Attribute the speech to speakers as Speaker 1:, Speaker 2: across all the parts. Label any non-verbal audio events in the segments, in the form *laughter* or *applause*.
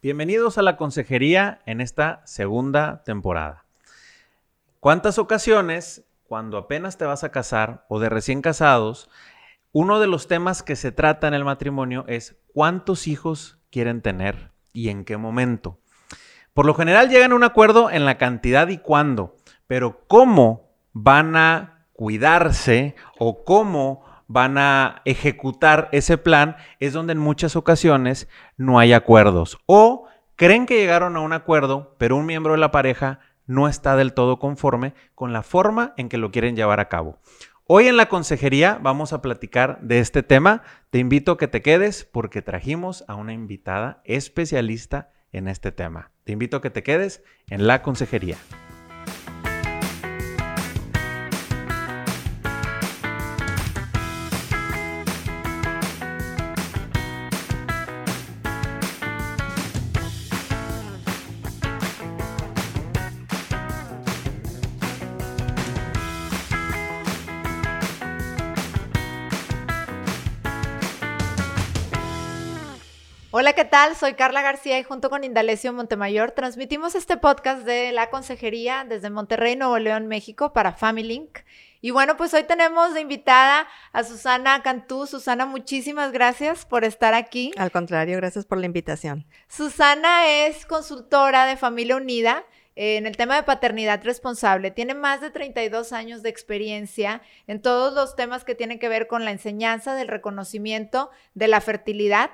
Speaker 1: Bienvenidos a la consejería en esta segunda temporada. ¿Cuántas ocasiones, cuando apenas te vas a casar o de recién casados, uno de los temas que se trata en el matrimonio es cuántos hijos quieren tener y en qué momento? Por lo general llegan a un acuerdo en la cantidad y cuándo, pero cómo van a cuidarse o cómo van a ejecutar ese plan es donde en muchas ocasiones no hay acuerdos o creen que llegaron a un acuerdo, pero un miembro de la pareja no está del todo conforme con la forma en que lo quieren llevar a cabo. Hoy en la consejería vamos a platicar de este tema. Te invito a que te quedes porque trajimos a una invitada especialista en este tema. Te invito a que te quedes en la consejería.
Speaker 2: Tal? Soy Carla García y junto con Indalecio Montemayor transmitimos este podcast de la Consejería desde Monterrey, Nuevo León, México para Family Link. Y bueno, pues hoy tenemos de invitada a Susana Cantú. Susana, muchísimas gracias por estar aquí.
Speaker 3: Al contrario, gracias por la invitación.
Speaker 2: Susana es consultora de Familia Unida en el tema de paternidad responsable. Tiene más de 32 años de experiencia en todos los temas que tienen que ver con la enseñanza del reconocimiento de la fertilidad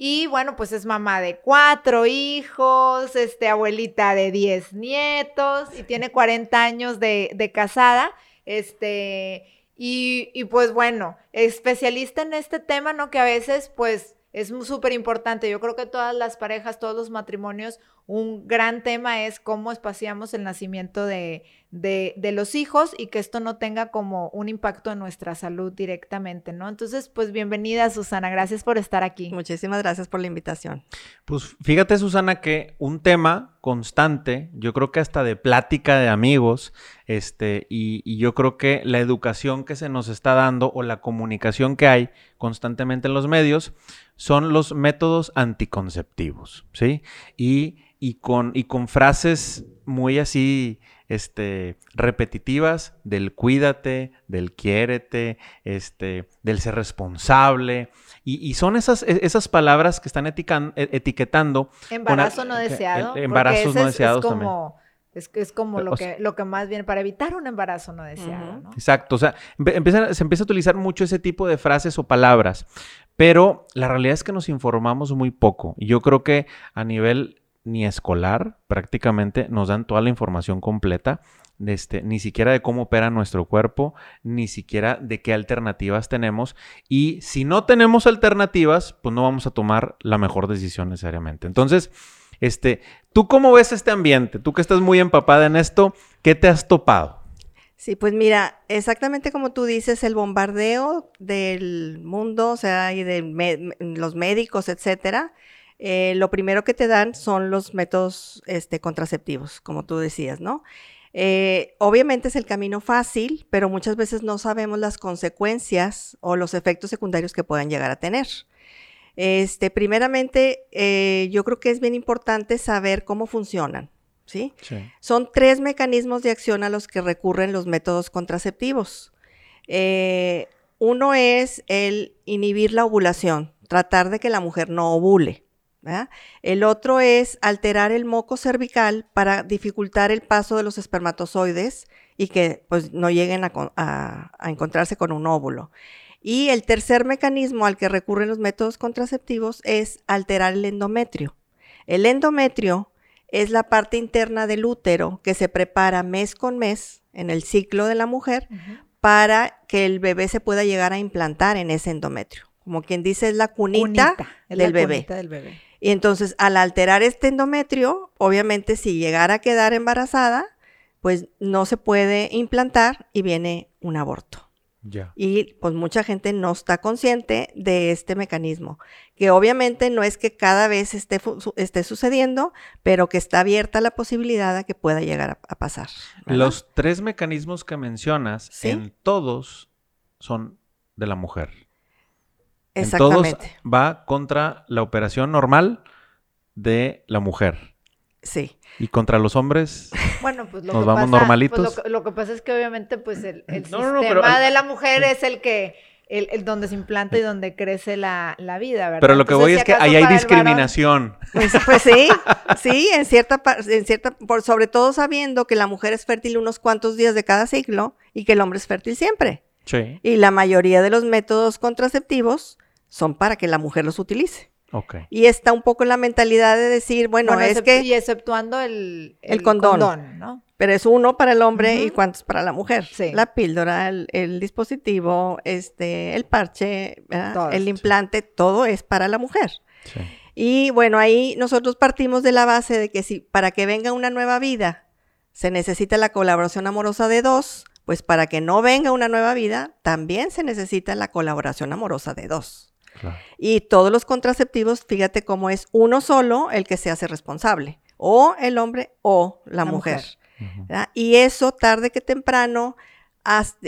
Speaker 2: y bueno, pues es mamá de cuatro hijos, este, abuelita de diez nietos y tiene 40 años de, de casada. Este, y, y, pues bueno, especialista en este tema, ¿no? Que a veces pues es súper importante. Yo creo que todas las parejas, todos los matrimonios, un gran tema es cómo espaciamos el nacimiento de, de, los hijos y que esto no tenga como un impacto en nuestra salud directamente, ¿no? Entonces, pues bienvenida Susana, gracias por estar aquí.
Speaker 3: Muchísimas gracias por la invitación.
Speaker 1: Pues fíjate Susana que un tema constante, yo creo que hasta de plática de amigos, este, y, y yo creo que la educación que se nos está dando o la comunicación que hay constantemente en los medios son los métodos anticonceptivos, ¿sí? Y, y, con, y con frases muy así este, repetitivas del cuídate, del quiérete, este, del ser responsable. Y, son esas, e, esas palabras que están e, etiquetando.
Speaker 2: Embarazo no deseado.
Speaker 1: embarazos no deseados
Speaker 2: es como, Es, es como lo, que, lo que más viene para evitar un embarazo no deseado.
Speaker 1: Exacto, o sea, se empieza a utilizar mucho ese tipo de frases o palabras, pero la realidad es que nos informamos muy poco. Y yo creo que a nivel ni escolar, prácticamente nos dan toda la información completa, este, ni siquiera de cómo opera nuestro cuerpo, ni siquiera de qué alternativas tenemos. Y si no tenemos alternativas, pues no vamos a tomar la mejor decisión necesariamente. Entonces, este, ¿tú cómo ves este ambiente? Tú que estás muy empapada en esto, ¿qué te has topado?
Speaker 3: Sí, pues mira, exactamente como tú dices, el bombardeo del mundo, o sea, y de los médicos, etcétera, eh, lo primero que te dan son los métodos este, contraceptivos, como tú decías, ¿no? Eh, obviamente es el camino fácil, pero muchas veces no sabemos las consecuencias o los efectos secundarios que puedan llegar a tener. Este, primeramente, eh, yo creo que es bien importante saber cómo funcionan. ¿sí? Son tres mecanismos de acción a los que recurren los métodos contraceptivos. uno es el inhibir la ovulación, tratar de que la mujer no ovule. El otro es alterar el moco cervical para dificultar el paso de los espermatozoides y que pues, no lleguen a, encontrarse con un óvulo. Y el tercer mecanismo al que recurren los métodos contraceptivos es alterar el endometrio. El endometrio es la parte interna del útero que se prepara mes con mes en el ciclo de la mujer para que el bebé se pueda llegar a implantar en ese endometrio. Como quien dice, es la cunita, del, Cunita del bebé. Y entonces, al alterar este endometrio, obviamente si llegara a quedar embarazada, pues no se puede implantar y viene un aborto. Ya. Y pues mucha gente no está consciente de este mecanismo, que obviamente no es que cada vez esté, esté sucediendo, pero que está abierta la posibilidad de que pueda llegar a, pasar.
Speaker 1: Los tres mecanismos que mencionas, en todos son de la mujer. Exactamente. En todos va contra la operación normal de la mujer.
Speaker 3: Sí.
Speaker 1: Y contra los hombres, *laughs*
Speaker 2: Bueno, pues lo
Speaker 1: Nos
Speaker 2: que
Speaker 1: vamos
Speaker 2: pasa,
Speaker 1: normalitos.
Speaker 2: pues, lo, que- lo que pasa es que obviamente pues el, el
Speaker 1: No,
Speaker 2: sistema
Speaker 1: pero-
Speaker 2: de la mujer es el que el, el donde se implanta y donde crece la, la vida, ¿verdad?
Speaker 1: pero lo que
Speaker 2: Entonces,
Speaker 1: voy
Speaker 2: si
Speaker 1: es que ahí hay
Speaker 2: varón-
Speaker 1: discriminación.
Speaker 3: Pues, pues sí, *laughs* sí, en cierta, en cierta, por sobre todo sabiendo que la mujer es fértil unos cuantos días de cada ciclo y que el hombre es fértil siempre.
Speaker 1: Sí.
Speaker 3: Y la mayoría de los métodos contraceptivos son para que la mujer los utilice. Y está un poco en la mentalidad de decir, bueno,
Speaker 2: Bueno,
Speaker 3: es que,
Speaker 2: y exceptuando el,
Speaker 3: El condón.
Speaker 2: ¿no?
Speaker 3: pero es uno para el hombre y cuántos para la mujer.
Speaker 2: Sí.
Speaker 3: La píldora, el, el dispositivo, este, el parche, el
Speaker 2: esto.
Speaker 3: implante, todo es para la mujer.
Speaker 1: Sí.
Speaker 3: Y bueno, ahí nosotros partimos de la base de que si para que venga una nueva vida se necesita la colaboración amorosa de dos, pues para que no venga una nueva vida, también se necesita la colaboración amorosa de dos.
Speaker 1: Claro.
Speaker 3: Y todos los contraceptivos, fíjate cómo es uno solo el que se hace responsable, o el hombre o la,
Speaker 2: La
Speaker 3: mujer. Y eso tarde que temprano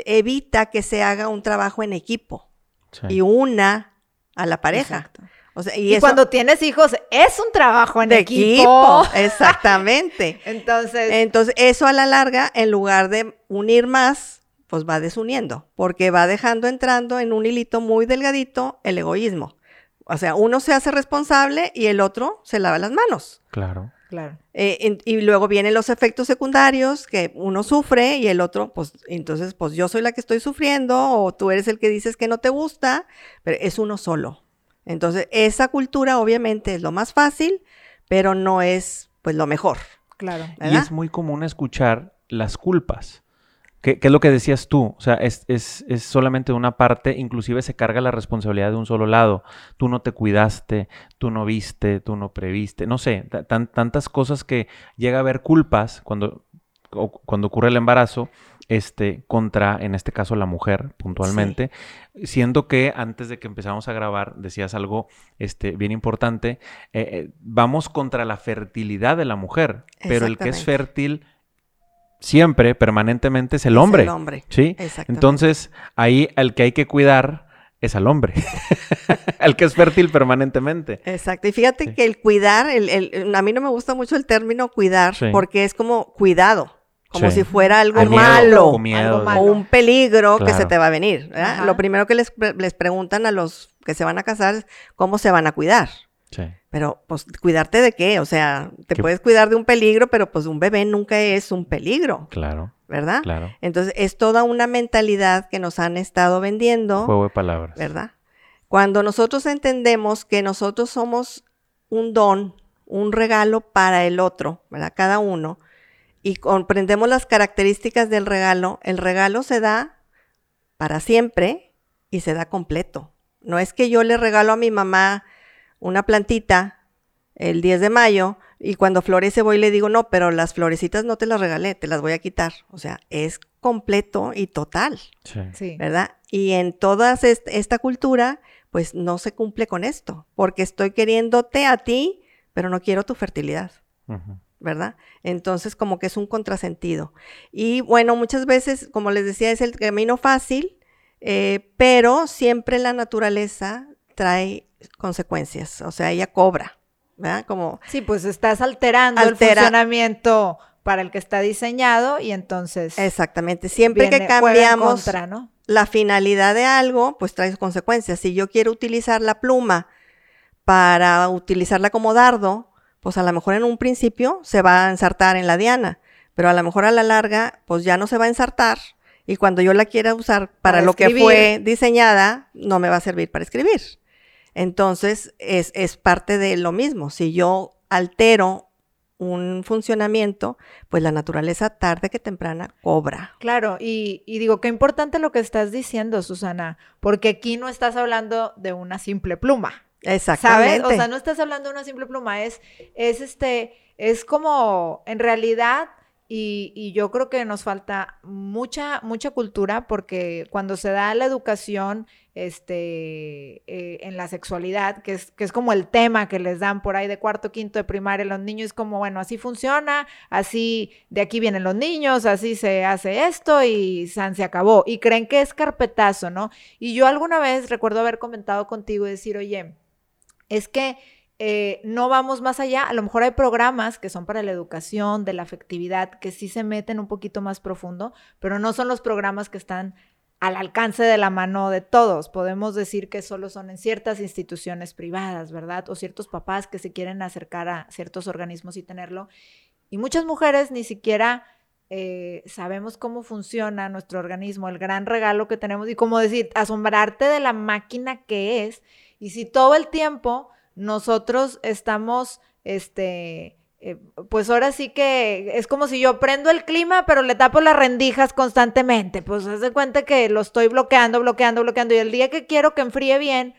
Speaker 3: evita que se haga un trabajo en equipo
Speaker 1: Sí.
Speaker 3: y una a la pareja.
Speaker 2: Exacto.
Speaker 3: O sea,
Speaker 2: Y,
Speaker 3: y, eso-
Speaker 2: cuando tienes hijos es un trabajo en
Speaker 3: de
Speaker 2: equipo. *laughs*
Speaker 3: Exactamente.
Speaker 2: Entonces,
Speaker 3: Entonces, eso a la larga, en lugar de unir más, pues va desuniendo, porque va dejando entrando en un hilito muy delgadito el egoísmo. O sea, uno se hace responsable y el otro se lava las manos.
Speaker 1: Claro.
Speaker 2: claro.
Speaker 3: Eh, en- y luego vienen los efectos secundarios que uno sufre y el otro, pues entonces, pues yo soy la que estoy sufriendo o tú eres el que dices que no te gusta, pero es uno solo. Entonces, esa cultura obviamente es lo más fácil, pero no es pues lo mejor.
Speaker 2: Claro.
Speaker 1: Y es muy común escuchar las culpas. ¿Qué, qué es lo que decías tú? O sea, es, es, es solamente una parte, inclusive se carga la responsabilidad de un solo lado. Tú no te cuidaste, tú no viste, tú no previste, no sé, ta- tan- tantas cosas que llega a haber culpas cuando, cuando ocurre el embarazo, este, contra, en este caso, la mujer, puntualmente. Siendo que antes de que empezamos a grabar, decías algo este, bien importante, eh, eh, vamos contra la fertilidad de la mujer, pero el que es fértil siempre, permanentemente, es el
Speaker 3: Es
Speaker 1: hombre.
Speaker 3: el hombre.
Speaker 1: ¿Sí? Entonces, ahí el que hay que cuidar es al hombre, *laughs* el que es fértil permanentemente.
Speaker 3: Exacto. Y fíjate
Speaker 1: Sí.
Speaker 3: que el cuidar, el, el- a mí no me gusta mucho el término cuidar
Speaker 1: Sí.
Speaker 3: porque es como cuidado, como
Speaker 1: Sí.
Speaker 3: si fuera algo malo.
Speaker 1: con miedo.
Speaker 2: algo
Speaker 1: de-
Speaker 2: malo.
Speaker 3: o un peligro que se te va a venir. Lo primero que les, pre- les preguntan a los que se van a casar es cómo se van a cuidar.
Speaker 1: Sí,
Speaker 3: Pero, pues, ¿cuidarte de qué? O sea, te puedes cuidar de un peligro, pero pues un bebé nunca es un peligro,
Speaker 1: claro,
Speaker 3: ¿verdad?
Speaker 1: claro.
Speaker 3: Entonces, es toda una mentalidad que nos han estado vendiendo.
Speaker 1: Juego de palabras.
Speaker 3: ¿verdad? Cuando nosotros entendemos que nosotros somos un don, un regalo para el otro, ¿verdad? Cada uno, y comprendemos las características del regalo, el regalo se da para siempre y se da completo. No es que yo le regalo a mi mamá una plantita el 10 de mayo y cuando florece voy y le digo, no, pero las florecitas no te las regalé, te las voy a quitar. O sea, es completo y total.
Speaker 1: Sí.
Speaker 3: ¿verdad? Y en toda est- esta cultura, pues no se cumple con esto, porque estoy queriéndote a ti, pero no quiero tu fertilidad. ¿Verdad? Entonces, como que es un contrasentido. Y bueno, muchas veces, como les decía, es el camino fácil, eh, pero siempre la naturaleza trae consecuencias, o sea, ella cobra, ¿verdad? Como
Speaker 2: Sí, pues estás alterando
Speaker 3: Altera-
Speaker 2: el funcionamiento para el que está diseñado y entonces
Speaker 3: exactamente, siempre
Speaker 2: viene-
Speaker 3: que cambiamos
Speaker 2: contra, ¿no?
Speaker 3: la finalidad de algo, pues trae consecuencias. Si yo quiero utilizar la pluma para utilizarla como dardo, pues a lo mejor en un principio se va a ensartar en la diana, pero a lo mejor a la larga, pues ya no se va a ensartar. Y cuando yo la quiera usar para,
Speaker 2: Para
Speaker 3: lo que fue diseñada, no me va a servir para escribir. Entonces, es, es parte de lo mismo. Si yo altero un funcionamiento, pues la naturaleza tarde que temprana cobra.
Speaker 2: Claro, y, y digo, qué importante lo que estás diciendo, Susana, porque aquí no estás hablando de una simple pluma.
Speaker 3: Exactamente.
Speaker 2: ¿Sabes? O sea, no estás hablando de una simple pluma, es, es este, es como, en realidad, y, y yo creo que nos falta mucha, mucha cultura, porque cuando se da la educación, este, eh, en la sexualidad, que es, que es como el tema que les dan por ahí de cuarto, quinto de primaria, los niños es como, bueno, así funciona, así de aquí vienen los niños, así se hace esto y san se acabó. Y creen que es carpetazo, ¿no? Y yo alguna vez recuerdo haber comentado contigo y decir, oye, es que eh, no vamos más allá. A lo mejor hay programas que son para la educación, de la afectividad, que sí se meten un poquito más profundo, pero no son los programas que están al alcance de la mano de todos. Podemos decir que solo son en ciertas instituciones privadas, ¿verdad? O ciertos papás que se quieren acercar a ciertos organismos y tenerlo. Y muchas mujeres ni siquiera eh, sabemos cómo funciona nuestro organismo, el gran regalo que tenemos y como decir, asombrarte de la máquina que es. Y si todo el tiempo nosotros estamos, este, eh, pues ahora sí que es como si yo prendo el clima, pero le tapo las rendijas constantemente. Pues haz de cuenta que lo estoy bloqueando, bloqueando, bloqueando. Y el día que quiero que enfríe bien,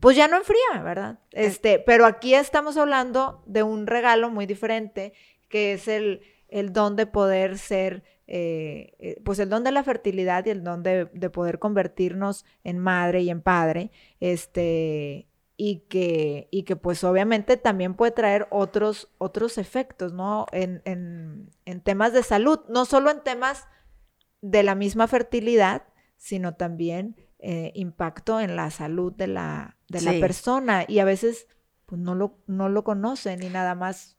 Speaker 2: pues ya no enfría, ¿verdad? Este, pero aquí estamos hablando de un regalo muy diferente, que es el, el don de poder ser, eh, eh, pues el don de la fertilidad y el don de, de poder convertirnos en madre y en padre. Este, y que, y que pues obviamente también puede traer otros, otros efectos, ¿no? En, en, temas de salud, no solo en temas de la misma fertilidad, sino también eh, impacto en la salud de la, de la persona. Y a veces pues no lo, no lo conocen y nada más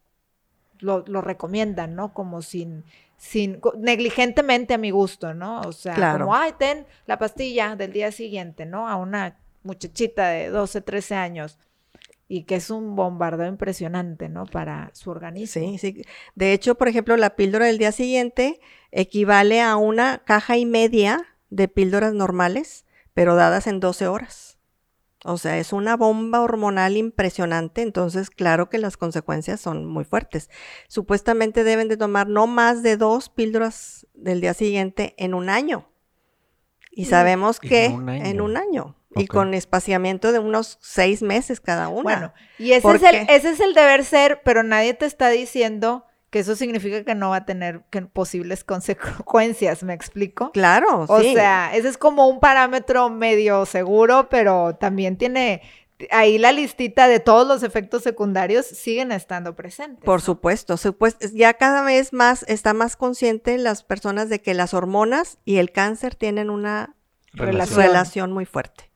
Speaker 2: lo, lo recomiendan, ¿no? Como sin, sin, negligentemente a mi gusto, ¿no? O sea, como, ay, ten la pastilla del día siguiente, ¿no? A una muchachita de 12, 13 años y que es un bombardeo impresionante, ¿no? Para su organismo.
Speaker 3: Sí, sí. De hecho, por ejemplo, la píldora del día siguiente equivale a una caja y media de píldoras normales, pero dadas en 12 horas. O sea, es una bomba hormonal impresionante, entonces claro que las consecuencias son muy fuertes. Supuestamente deben de tomar no más de dos píldoras del día siguiente en un año. Y sabemos que en un año. Y con espaciamiento de unos seis meses cada una. Bueno,
Speaker 2: y ese es, el, ese es el deber ser, pero nadie te está diciendo que eso significa que no va a tener posibles consecuencias, ¿me explico?
Speaker 3: Claro,
Speaker 2: o sí. O sea, ese es como un parámetro medio seguro, pero también tiene ahí la listita de todos los efectos secundarios siguen estando presentes.
Speaker 3: Por supuesto, supuesto, ya cada vez más está más consciente las personas de que las hormonas y el cáncer tienen una relación muy fuerte.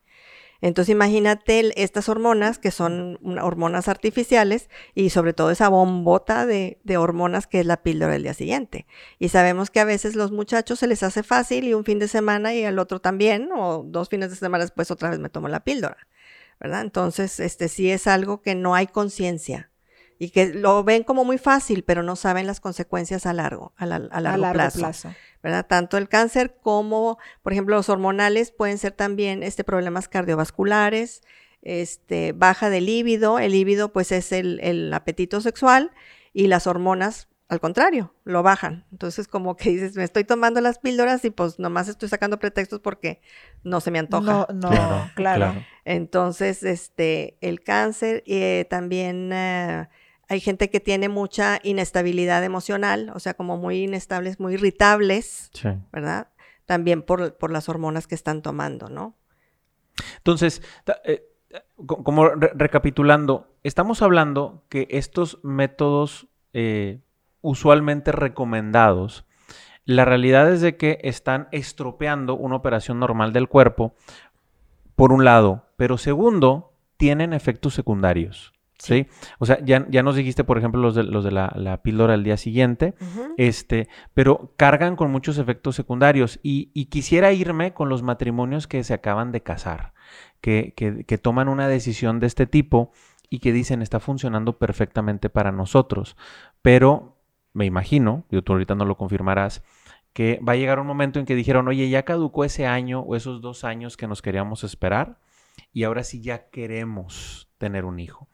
Speaker 3: Entonces imagínate estas hormonas que son hormonas artificiales y sobre todo esa bombota de, hormonas que es la píldora del día siguiente. Y sabemos que a veces los muchachos se les hace fácil y un fin de semana y el otro también, o dos fines de semana después otra vez me tomo la píldora, ¿verdad? Entonces, este sí es algo que no hay conciencia y que lo ven como muy fácil, pero no saben las consecuencias a largo, a, largo, plazo, ¿verdad? Tanto el cáncer como, por ejemplo, los hormonales pueden ser también este, problemas cardiovasculares, este, baja de líbido, el líbido pues es el, el apetito sexual y las hormonas al contrario, lo bajan. Entonces, como que dices, me estoy tomando las píldoras y pues nomás estoy sacando pretextos porque no se me antoja.
Speaker 2: No, no, claro.
Speaker 3: Entonces, este, el cáncer eh, también eh, hay gente que tiene mucha inestabilidad emocional, o sea, como muy inestables, muy irritables, ¿verdad? También por, las hormonas que están tomando, ¿no?
Speaker 1: Entonces, eh, como recapitulando, estamos hablando que estos métodos eh, usualmente recomendados, la realidad es de que están estropeando una operación normal del cuerpo, por un lado, pero segundo, tienen efectos secundarios. Sí. O sea, ya, ya, nos dijiste, por ejemplo, los de, los de la, píldora al día siguiente, este, pero cargan con muchos efectos secundarios. Y, quisiera irme con los matrimonios que se acaban de casar, que, que, toman una decisión de este tipo y que dicen está funcionando perfectamente para nosotros. Pero me imagino, y tú ahorita no lo confirmarás, que va a llegar un momento en que dijeron, oye, ya caducó ese año o esos dos años que nos queríamos esperar y ahora sí ya queremos tener un hijo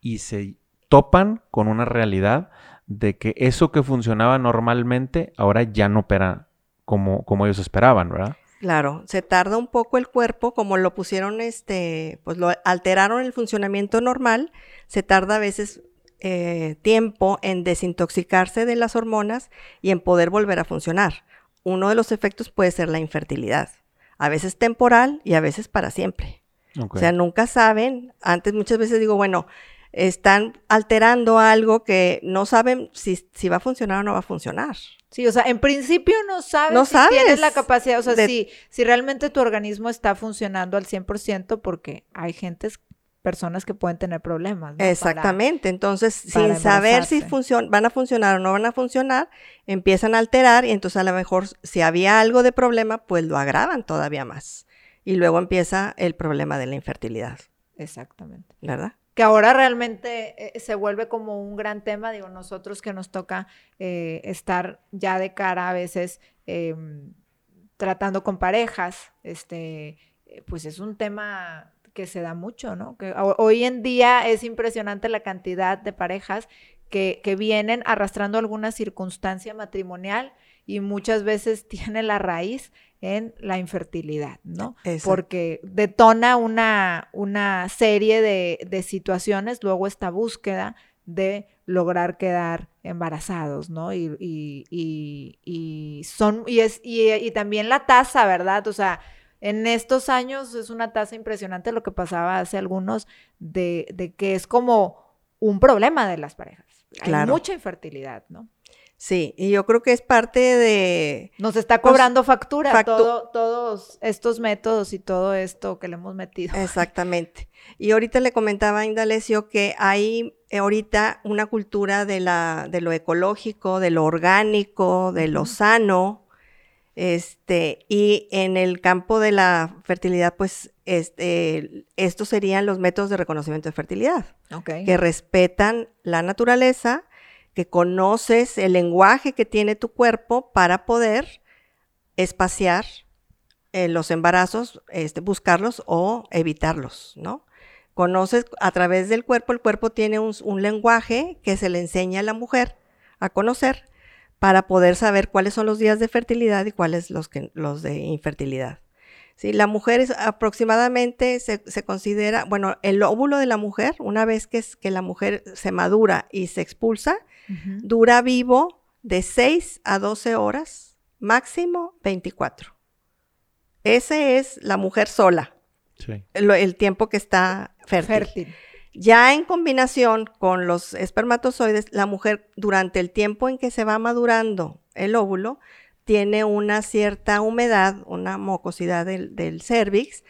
Speaker 1: y se topan con una realidad de que eso que funcionaba normalmente ahora ya no opera como, como ellos esperaban, ¿verdad?
Speaker 3: Claro, se tarda un poco el cuerpo, como lo pusieron, este, pues lo alteraron el funcionamiento normal, se tarda a veces eh, tiempo en desintoxicarse de las hormonas y en poder volver a funcionar. Uno de los efectos puede ser la infertilidad, a veces temporal y a veces para siempre. O sea, nunca saben. Antes muchas veces digo, bueno, están alterando algo que no saben si, si va a funcionar o no va a funcionar.
Speaker 2: Sí, o sea, en principio no sabes no si tienes la capacidad, o sea, si, si realmente tu organismo está funcionando al 100%, porque hay gentes personas que pueden tener problemas. ¿no?
Speaker 3: Exactamente. entonces,
Speaker 2: para
Speaker 3: sin saber si funcion- van a funcionar o no van a funcionar, empiezan a alterar y entonces a lo mejor si había algo de problema, pues lo agravan todavía más. Y luego empieza el problema de la infertilidad,
Speaker 2: Exactamente.
Speaker 3: ¿verdad?
Speaker 2: Que ahora realmente eh, se vuelve como un gran tema, digo, nosotros que nos toca eh, estar ya de cara a veces em, tratando con parejas, este, eh, pues es un tema que se da mucho, ¿no? Que ho- hoy en día es impresionante la cantidad de parejas que, que vienen arrastrando alguna circunstancia matrimonial y muchas veces *laughs* tiene la raíz en la infertilidad, ¿no?
Speaker 3: Exacto.
Speaker 2: Porque detona una, una serie de, de situaciones, luego esta búsqueda de lograr quedar embarazados, ¿no? Y, y- y- y son, y, es, y, y también la tasa, ¿verdad? O sea, en estos años es una tasa impresionante lo que pasaba hace algunos de, de que es como un problema de las parejas. Hay
Speaker 3: Claro.
Speaker 2: mucha infertilidad, ¿no?
Speaker 3: Sí, y yo creo que es parte de...
Speaker 2: Nos está
Speaker 3: Pues,
Speaker 2: cobrando factura
Speaker 3: factu-
Speaker 2: todo- todos estos métodos y todo esto que le hemos metido.
Speaker 3: Exactamente. Y ahorita le comentaba a Indalecio que hay eh, ahorita una cultura de, la, de lo ecológico, de lo orgánico, de lo sano, este, y en el campo de la fertilidad, pues, este, estos serían los métodos de reconocimiento de fertilidad,
Speaker 2: Ok.
Speaker 3: que respetan la naturaleza, que conoces el lenguaje que tiene tu cuerpo para poder espaciar eh, los embarazos, este, buscarlos o evitarlos, ¿no? Conoces a través del cuerpo, el cuerpo tiene un, lenguaje que se le enseña a la mujer a conocer para poder saber cuáles son los días de fertilidad y cuáles los, los de infertilidad. Sí, la mujer es aproximadamente se, considera, bueno, el óvulo de la mujer, una vez que la mujer se madura y se expulsa, Dura vivo de 6 a 12 horas, máximo 24. Ese es la mujer sola,
Speaker 1: Sí.
Speaker 3: el tiempo que está fértil.
Speaker 2: Fértil.
Speaker 3: Ya en combinación con los espermatozoides, la mujer durante el tiempo en que se va madurando el óvulo, tiene una cierta humedad, una mucosidad del, del cervix,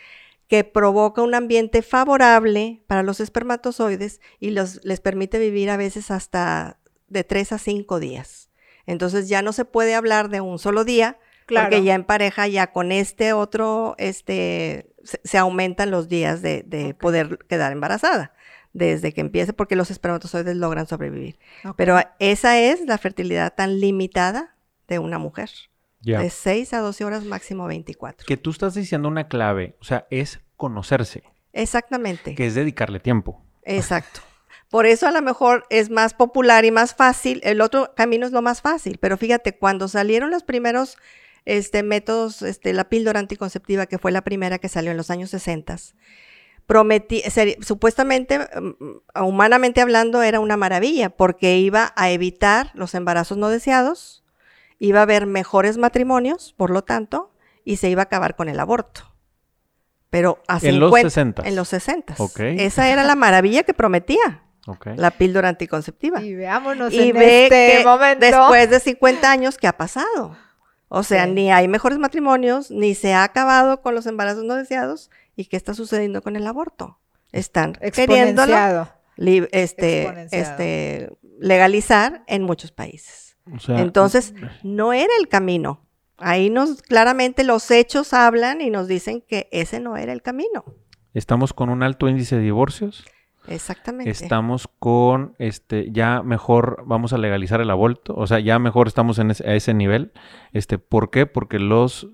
Speaker 3: que provoca un ambiente favorable para los espermatozoides y los, les permite vivir a veces hasta de 3 a 5 días. Entonces ya no se puede hablar de un solo día,
Speaker 2: Claro.
Speaker 3: porque ya en pareja, ya con este otro, este, se, se aumentan los días de, poder quedar embarazada, desde que empiece, porque los espermatozoides logran sobrevivir. Pero esa es la fertilidad tan limitada de una mujer. De 6 a 12 horas, máximo 24.
Speaker 1: Que tú estás diciendo una clave, o sea, es conocerse,
Speaker 3: Exactamente.
Speaker 1: que es dedicarle tiempo.
Speaker 3: Exacto. Por eso a lo mejor es más popular y más fácil. El otro camino es lo más fácil. Pero fíjate, cuando salieron los primeros este, métodos, este, la píldora anticonceptiva, que fue la primera que salió en los años 60, prometí, seri- supuestamente, mm, humanamente hablando, era una maravilla, porque iba a evitar los embarazos no deseados, iba a haber mejores matrimonios, por lo tanto, y se iba a acabar con el aborto. Pero a
Speaker 1: En los
Speaker 3: 50
Speaker 1: 60.
Speaker 3: En los 60.
Speaker 1: Ok.
Speaker 3: Esa era la maravilla que prometía La píldora anticonceptiva.
Speaker 2: Y veámonos
Speaker 3: Y
Speaker 2: en
Speaker 3: ve
Speaker 2: este
Speaker 3: que
Speaker 2: momento.
Speaker 3: después de 50 años, ¿qué ha pasado? O sea,
Speaker 2: Sí.
Speaker 3: ni hay mejores matrimonios, ni se ha acabado con los embarazos no deseados. ¿Y qué está sucediendo con el aborto? Están queriéndolo este, este, legalizar en muchos países.
Speaker 1: O sea,
Speaker 3: Entonces, no era el camino. Ahí nos, claramente los hechos hablan y nos dicen que ese no era el camino.
Speaker 1: estamos con un alto índice de divorcios.
Speaker 3: Exactamente.
Speaker 1: Estamos con, este, ya mejor vamos a legalizar el aborto, o sea, ya mejor estamos en ese, a ese nivel. Este, ¿por qué? Porque los,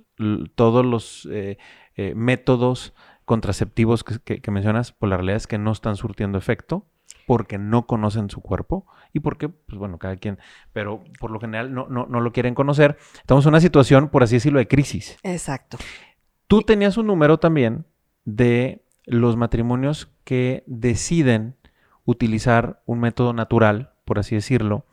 Speaker 1: todos los eh, eh, métodos contraceptivos que, que- que mencionas, pues la realidad es que no están surtiendo efecto porque no conocen su cuerpo y porque, pues bueno, cada quien, pero por lo general no, no, no lo quieren conocer. Estamos en una situación, por así decirlo, de crisis.
Speaker 3: Exacto.
Speaker 1: Tú tenías un número también de los matrimonios que deciden utilizar un método natural, por así decirlo.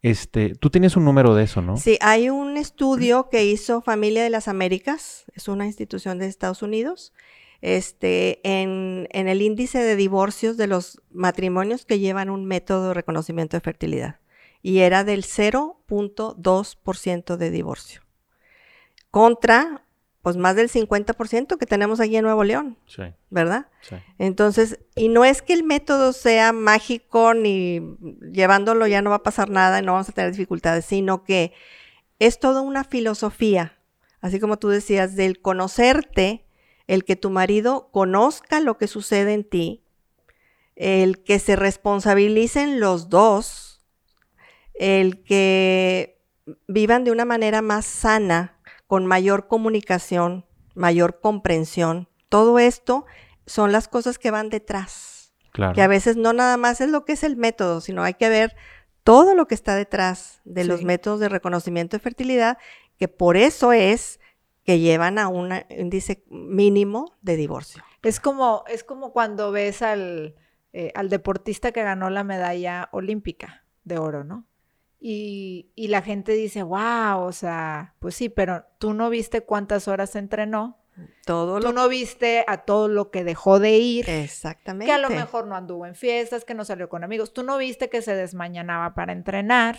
Speaker 1: Este, tú tenías un número de eso, ¿no?
Speaker 3: Sí, hay un estudio que hizo Familia de las Américas, es una institución de Estados Unidos, este, en, en el índice de divorcios de los matrimonios que llevan un método de reconocimiento de fertilidad. Y era del 0.2% de divorcio. Contra pues más del 50% que tenemos aquí en Nuevo León,
Speaker 1: Sí,
Speaker 3: ¿verdad?
Speaker 1: sí.
Speaker 3: Entonces, y no es que el método sea mágico ni llevándolo ya no va a pasar nada y no vamos a tener dificultades, sino que es toda una filosofía, así como tú decías, del conocerte, el que tu marido conozca lo que sucede en ti, el que se responsabilicen los dos, el que vivan de una manera más sana, con mayor comunicación, mayor comprensión. Todo esto son las cosas que van detrás,
Speaker 1: Claro.
Speaker 3: que a veces no nada más es lo que es el método, sino hay que ver todo lo que está detrás de los métodos de reconocimiento de fertilidad, que por eso es que llevan a un índice mínimo de divorcio.
Speaker 2: Es como, es como cuando ves al, eh, al deportista que ganó la medalla olímpica de oro, ¿no? Y, y la gente dice, wow, o sea, pues sí, pero tú no viste cuántas horas entrenó,
Speaker 3: Todo
Speaker 2: tú
Speaker 3: lo
Speaker 2: no viste a todo lo que dejó de ir,
Speaker 3: Exactamente.
Speaker 2: que a lo mejor no anduvo en fiestas, que no salió con amigos, tú no viste que se desmañanaba para entrenar,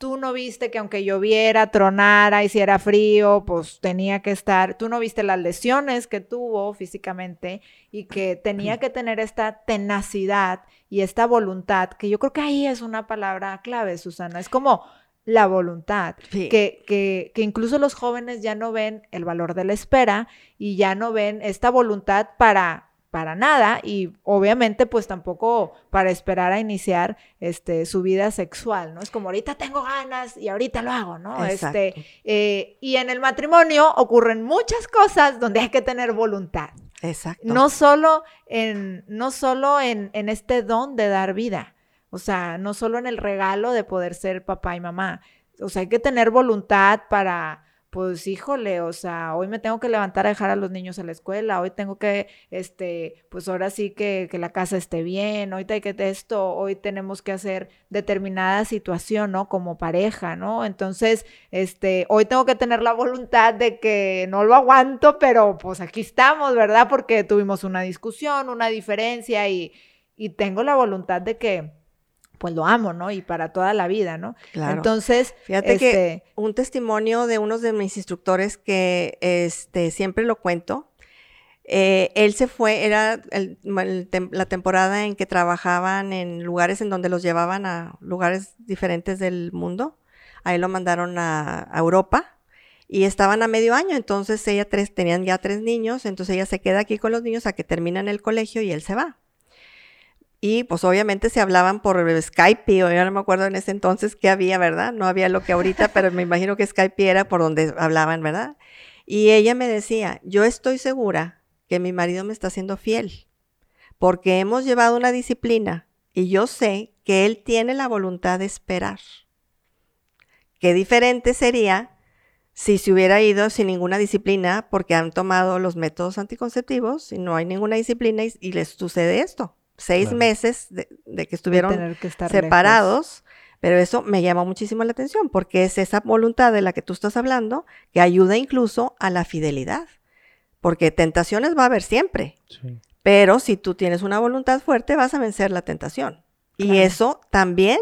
Speaker 2: tú no viste que aunque lloviera, tronara, hiciera frío, pues tenía que estar, tú no viste las lesiones que tuvo físicamente y que tenía que tener esta tenacidad y esta voluntad, que yo creo que ahí es una palabra clave, Susana, es como la voluntad,
Speaker 3: Sí.
Speaker 2: que, que, que incluso los jóvenes ya no ven el valor de la espera y ya no ven esta voluntad para para nada y obviamente pues tampoco para esperar a iniciar este su vida sexual, ¿no? Es como ahorita tengo ganas y ahorita lo hago, ¿no?
Speaker 3: Exacto.
Speaker 2: Este, eh, y en el matrimonio ocurren muchas cosas donde hay que tener voluntad.
Speaker 3: Exacto.
Speaker 2: No solo en, no solo en, en este don de dar vida, o sea, no solo en el regalo de poder ser papá y mamá. O sea, hay que tener voluntad para, pues, híjole, o sea, hoy me tengo que levantar a dejar a los niños a la escuela, hoy tengo que, este, pues ahora sí que, que la casa esté bien, hoy hay que esto, hoy tenemos que hacer determinada situación, ¿no? Como pareja, ¿no? Entonces, este, hoy tengo que tener la voluntad de que no lo aguanto, pero pues aquí estamos, ¿verdad? Porque tuvimos una discusión, una diferencia y, y tengo la voluntad de que, pues lo amo, ¿no? Y para toda la vida, ¿no?
Speaker 3: Claro.
Speaker 2: Entonces,
Speaker 3: Fíjate que
Speaker 2: este,
Speaker 3: un testimonio de uno de mis instructores que este, siempre lo cuento. eh, él se fue, era el- el tem- la temporada en que trabajaban en lugares en donde los llevaban a lugares diferentes del mundo. A él lo mandaron a, a Europa y estaban a medio año, entonces ella tres, tenían ya tres niños, entonces ella se queda aquí con los niños a que terminan el colegio y él se va. Y pues obviamente se hablaban por Skype, o yo no me acuerdo en ese entonces qué había, ¿verdad? No había lo que ahorita, *laughs* pero me imagino que Skype era por donde hablaban, ¿verdad? Y ella me decía, yo estoy segura que mi marido me está haciendo fiel, porque hemos llevado una disciplina y yo sé que él tiene la voluntad de esperar. Qué diferente sería si se hubiera ido sin ninguna disciplina porque han tomado los métodos anticonceptivos y no hay ninguna disciplina y, y les sucede esto. Seis
Speaker 1: Claro.
Speaker 3: meses de, de que estuvieron
Speaker 2: que lejos.
Speaker 3: separados, pero eso me llama muchísimo la atención porque es esa voluntad de la que tú estás hablando que ayuda incluso a la fidelidad, porque tentaciones va a haber siempre,
Speaker 1: Sí.
Speaker 3: pero si tú tienes una voluntad fuerte vas a vencer la tentación. Y eso también,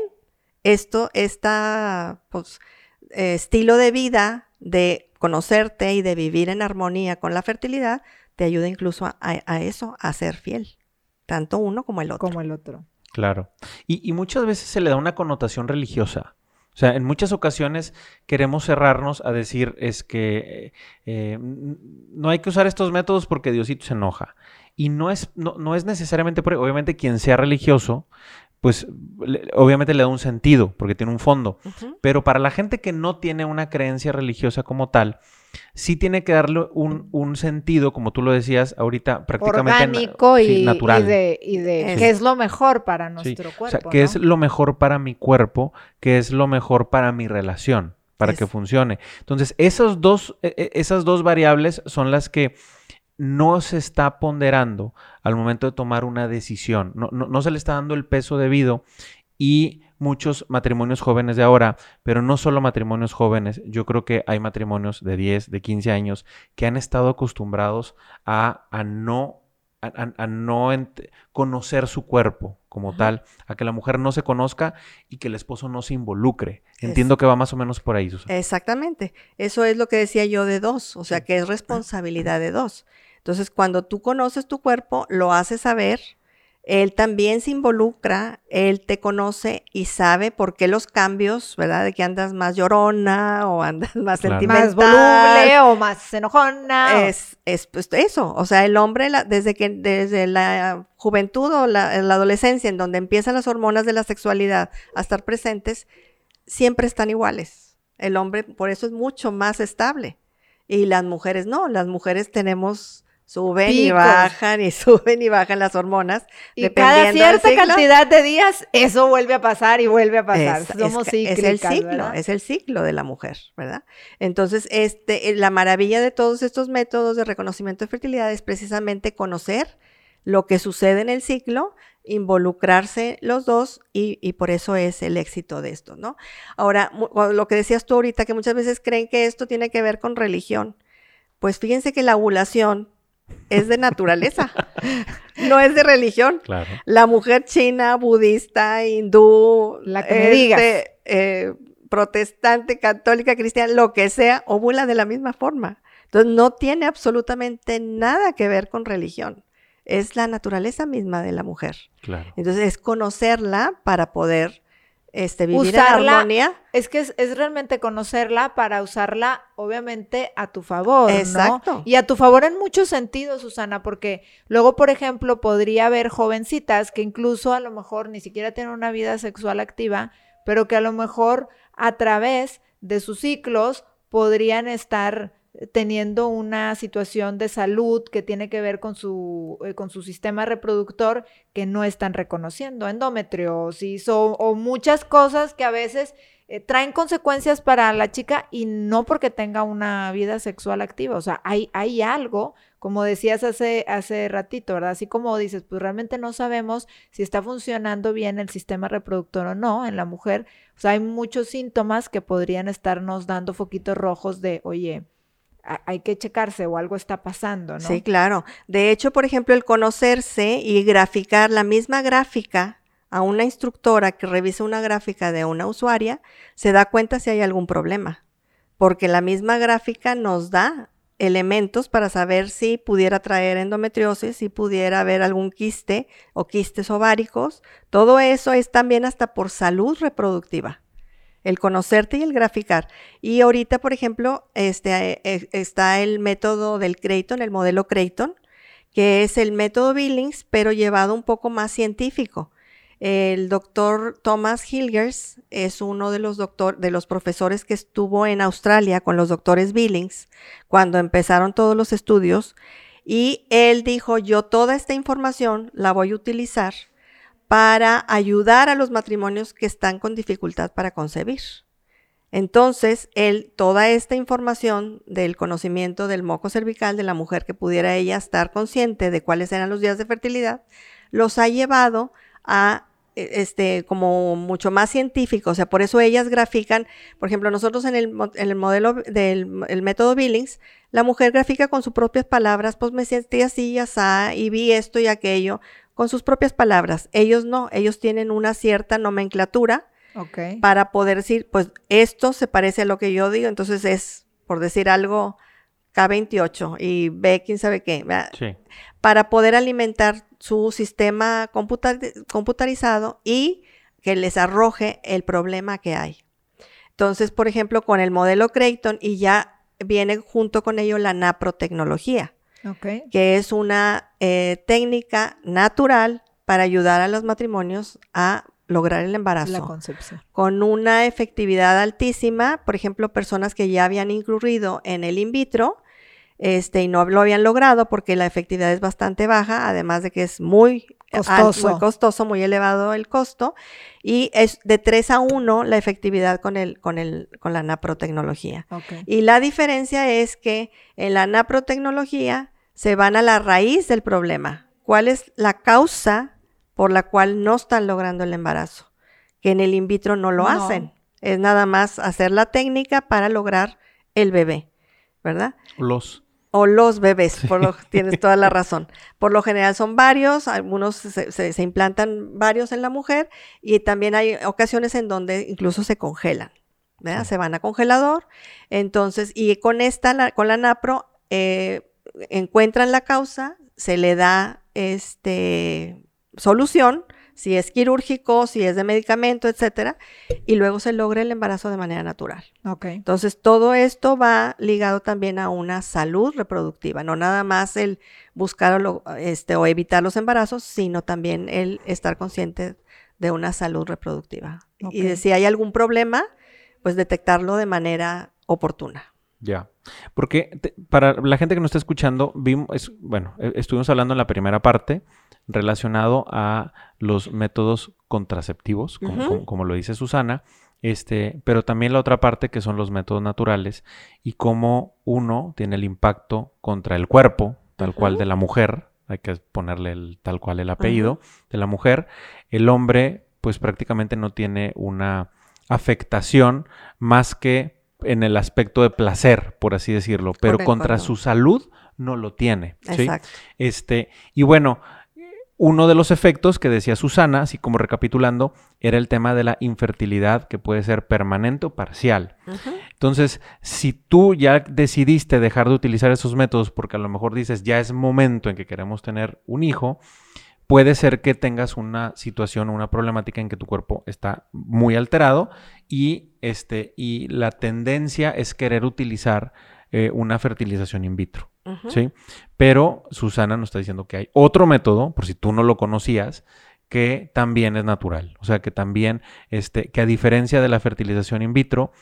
Speaker 3: esto, esta pues, eh, estilo de vida de conocerte y de vivir en armonía con la fertilidad, te ayuda incluso a, a- a eso, a ser fiel, tanto uno como el otro.
Speaker 2: como el otro.
Speaker 1: Claro. Y, y muchas veces se le da una connotación religiosa. O sea, en muchas ocasiones queremos cerrarnos a decir es que eh, eh, no hay que usar estos métodos porque Diosito se enoja. Y no es, no, no es necesariamente, por, obviamente quien sea religioso, pues le- obviamente le da un sentido porque tiene un fondo. Pero para la gente que no tiene una creencia religiosa como tal, sí tiene que darle un, un sentido, como tú lo decías ahorita, prácticamente na-
Speaker 2: Orgánico
Speaker 1: sí,
Speaker 2: y,
Speaker 1: natural.
Speaker 2: y de, y de
Speaker 3: Es-
Speaker 2: que es lo mejor para
Speaker 1: Sí,
Speaker 2: nuestro
Speaker 1: O
Speaker 2: cuerpo.
Speaker 1: sea, que
Speaker 2: ¿no?
Speaker 1: es lo mejor para mi cuerpo, que es lo mejor para mi relación, para que funcione. Entonces, esos dos, e- e- esas dos variables son las que no se está ponderando al momento de tomar una decisión. No, no- no se le está dando el peso debido y muchos matrimonios jóvenes de ahora, pero no solo matrimonios jóvenes, yo creo que hay matrimonios de 10, de 15 años que han estado acostumbrados a, a no a, no conocer su cuerpo como tal, a que la mujer no se conozca y que el esposo no se involucre. Entiendo que va más o menos por ahí, Susana.
Speaker 3: Exactamente. Eso es lo que decía yo de dos, o sea, que es responsabilidad de dos. Entonces, cuando tú conoces tu cuerpo, lo haces saber, él también se involucra, él te conoce y sabe por qué los cambios, ¿verdad? De que andas más llorona o andas *laughs* más sentimental.
Speaker 2: Más voluble o más enojona.
Speaker 3: Es, es pues, eso, o sea, el hombre desde que desde la juventud o la, la adolescencia, en donde empiezan las hormonas de la sexualidad a estar presentes, siempre están iguales. El hombre por eso es mucho más estable. Y las mujeres no, las mujeres tenemos Suben y bajan y *laughs* suben y bajan las hormonas.
Speaker 2: Y cada cierta cantidad de días eso vuelve a pasar y vuelve a pasar. Somos
Speaker 3: es, es el ciclo, es el ciclo de la mujer, ¿verdad? Entonces, este, eh, la maravilla de todos estos métodos de reconocimiento de fertilidad es precisamente conocer lo que sucede en el ciclo, involucrarse los dos y, y, por eso es el éxito de esto, ¿no? Ahora, lo que decías tú ahorita, que muchas veces creen que esto tiene que ver con religión. Pues fíjense que la ovulación es de naturaleza, no es de religión. La mujer china, budista, hindú,
Speaker 2: la que
Speaker 3: este, eh, protestante, católica, cristiana, lo que sea, ovula de la misma forma. Entonces no tiene absolutamente nada que ver con religión. Es la naturaleza misma de la mujer. Entonces es conocerla para poder este, vivir en armonía.
Speaker 2: Es que es, realmente conocerla para usarla, obviamente, a tu favor. Exacto. Y a tu favor en muchos sentidos, Susana, porque luego, por ejemplo, podría haber jovencitas que incluso a lo mejor ni siquiera tienen una vida sexual activa, pero que a lo mejor a través de sus ciclos podrían estar teniendo una situación de salud que tiene que ver con su, eh, con su sistema reproductor que no están reconociendo, endometriosis o, muchas cosas que a veces eh, traen consecuencias para la chica y no porque tenga una vida sexual activa, o sea, hay, hay algo, como decías hace, hace ratito, ¿verdad? Así como dices, pues realmente no sabemos si está funcionando bien el sistema reproductor o no en la mujer, o sea, hay muchos síntomas que podrían estarnos dando foquitos rojos de, oye, hay que checarse o algo está pasando, ¿no?
Speaker 3: Sí, claro. De hecho, por ejemplo, el conocerse y graficar la misma gráfica a una instructora que revisa una gráfica de una usuaria, se da cuenta si hay algún problema, porque la misma gráfica nos da elementos para saber si pudiera traer endometriosis, si pudiera haber algún quiste o quistes ováricos. Todo eso es también hasta por salud reproductiva el conocerte y el graficar. Y ahorita, por ejemplo, este, eh, está el método del Creighton, el modelo Creighton, que es el método Billings, pero llevado un poco más científico. El doctor Thomas Hilgers es uno de los, doctor, de los profesores que estuvo en Australia con los doctores Billings cuando empezaron todos los estudios y él dijo, yo toda esta información la voy a utilizar para ayudar a los matrimonios que están con dificultad para concebir. Entonces, él, toda esta información del conocimiento del moco cervical de la mujer que pudiera ella estar consciente de cuáles eran los días de fertilidad, los ha llevado a e, este, como mucho más científico, o sea, por eso ellas grafican, por ejemplo, nosotros en el, modelo del el método Billings, la mujer grafica con sus propias palabras, pues me sentí así, ya y vi esto y aquello, con sus propias palabras. Ellos no, ellos tienen una cierta nomenclatura para poder decir, pues esto se parece a lo que yo digo, entonces es, por decir algo, K28 y B, quién sabe qué, para poder alimentar su sistema computarizado y que les arroje el problema que hay. Entonces, por ejemplo, con el modelo Creighton y ya viene junto con ello la naprotecnología que es una eh, técnica natural para ayudar a los matrimonios a lograr el embarazo.
Speaker 2: La concepción.
Speaker 3: Con una efectividad altísima, por ejemplo, personas que ya habían incurrido en el in vitro este, y no lo habían logrado porque la efectividad es bastante baja, además de que es muy costoso, muy, costoso, muy elevado el costo, y es de 3 a 1 la efectividad con, el, con, el, con la naprotecnología. Y la diferencia es que en la naprotecnología se van a la raíz del problema. ¿Cuál es la causa por la cual no están logrando el embarazo? Que en el in vitro no lo hacen. Es nada más hacer la técnica para lograr el bebé, ¿verdad?
Speaker 1: Los.
Speaker 3: O los bebés, por lo, tienes toda la razón. Por lo general son varios, algunos se, se- se implantan varios en la mujer y también hay ocasiones en donde incluso se congelan, ¿verdad?
Speaker 1: Sí.
Speaker 3: Se van a congelador. Entonces, y con esta, la- con la NAPRO, eh, encuentran la causa, se le da este, solución, si es quirúrgico, si es de medicamento, etcétera, y luego se logra el embarazo de manera natural.
Speaker 2: Ok.
Speaker 3: Entonces, todo esto va ligado también a una salud reproductiva, no nada más el buscar o, lo- este, o evitar los embarazos, sino también el estar consciente de una salud reproductiva. Y de si hay algún problema, pues detectarlo de manera oportuna.
Speaker 1: Ya. Porque te- para la gente que nos está escuchando, vimos, es- bueno, e- estuvimos hablando en la primera parte relacionado a los métodos contraceptivos, como,
Speaker 3: Ujú.
Speaker 1: como- como lo dice Susana, este, pero también la otra parte que son los métodos naturales y cómo uno tiene el impacto contra el cuerpo, tal cual de la mujer, hay que ponerle el, tal cual el apellido de la mujer, el hombre pues prácticamente no tiene una afectación más que en el aspecto de placer, por así decirlo, pero
Speaker 3: Correcto,
Speaker 1: contra su salud no lo tiene. ¿sí?
Speaker 3: Exacto.
Speaker 1: Este, y bueno, uno de los efectos que decía Susana, así como recapitulando, era el tema de la infertilidad que puede ser permanente o parcial. Entonces, si tú ya decidiste dejar de utilizar esos métodos porque a lo mejor dices ya es momento en que queremos tener un hijo, puede ser que tengas una situación o una problemática en que tu cuerpo está muy alterado y, este, y la tendencia es querer utilizar eh, una fertilización in vitro. ¿sí? Pero Susana nos está diciendo que hay otro método, por si tú no lo conocías, que también es natural. O sea, que también, este, que a diferencia de la fertilización in vitro,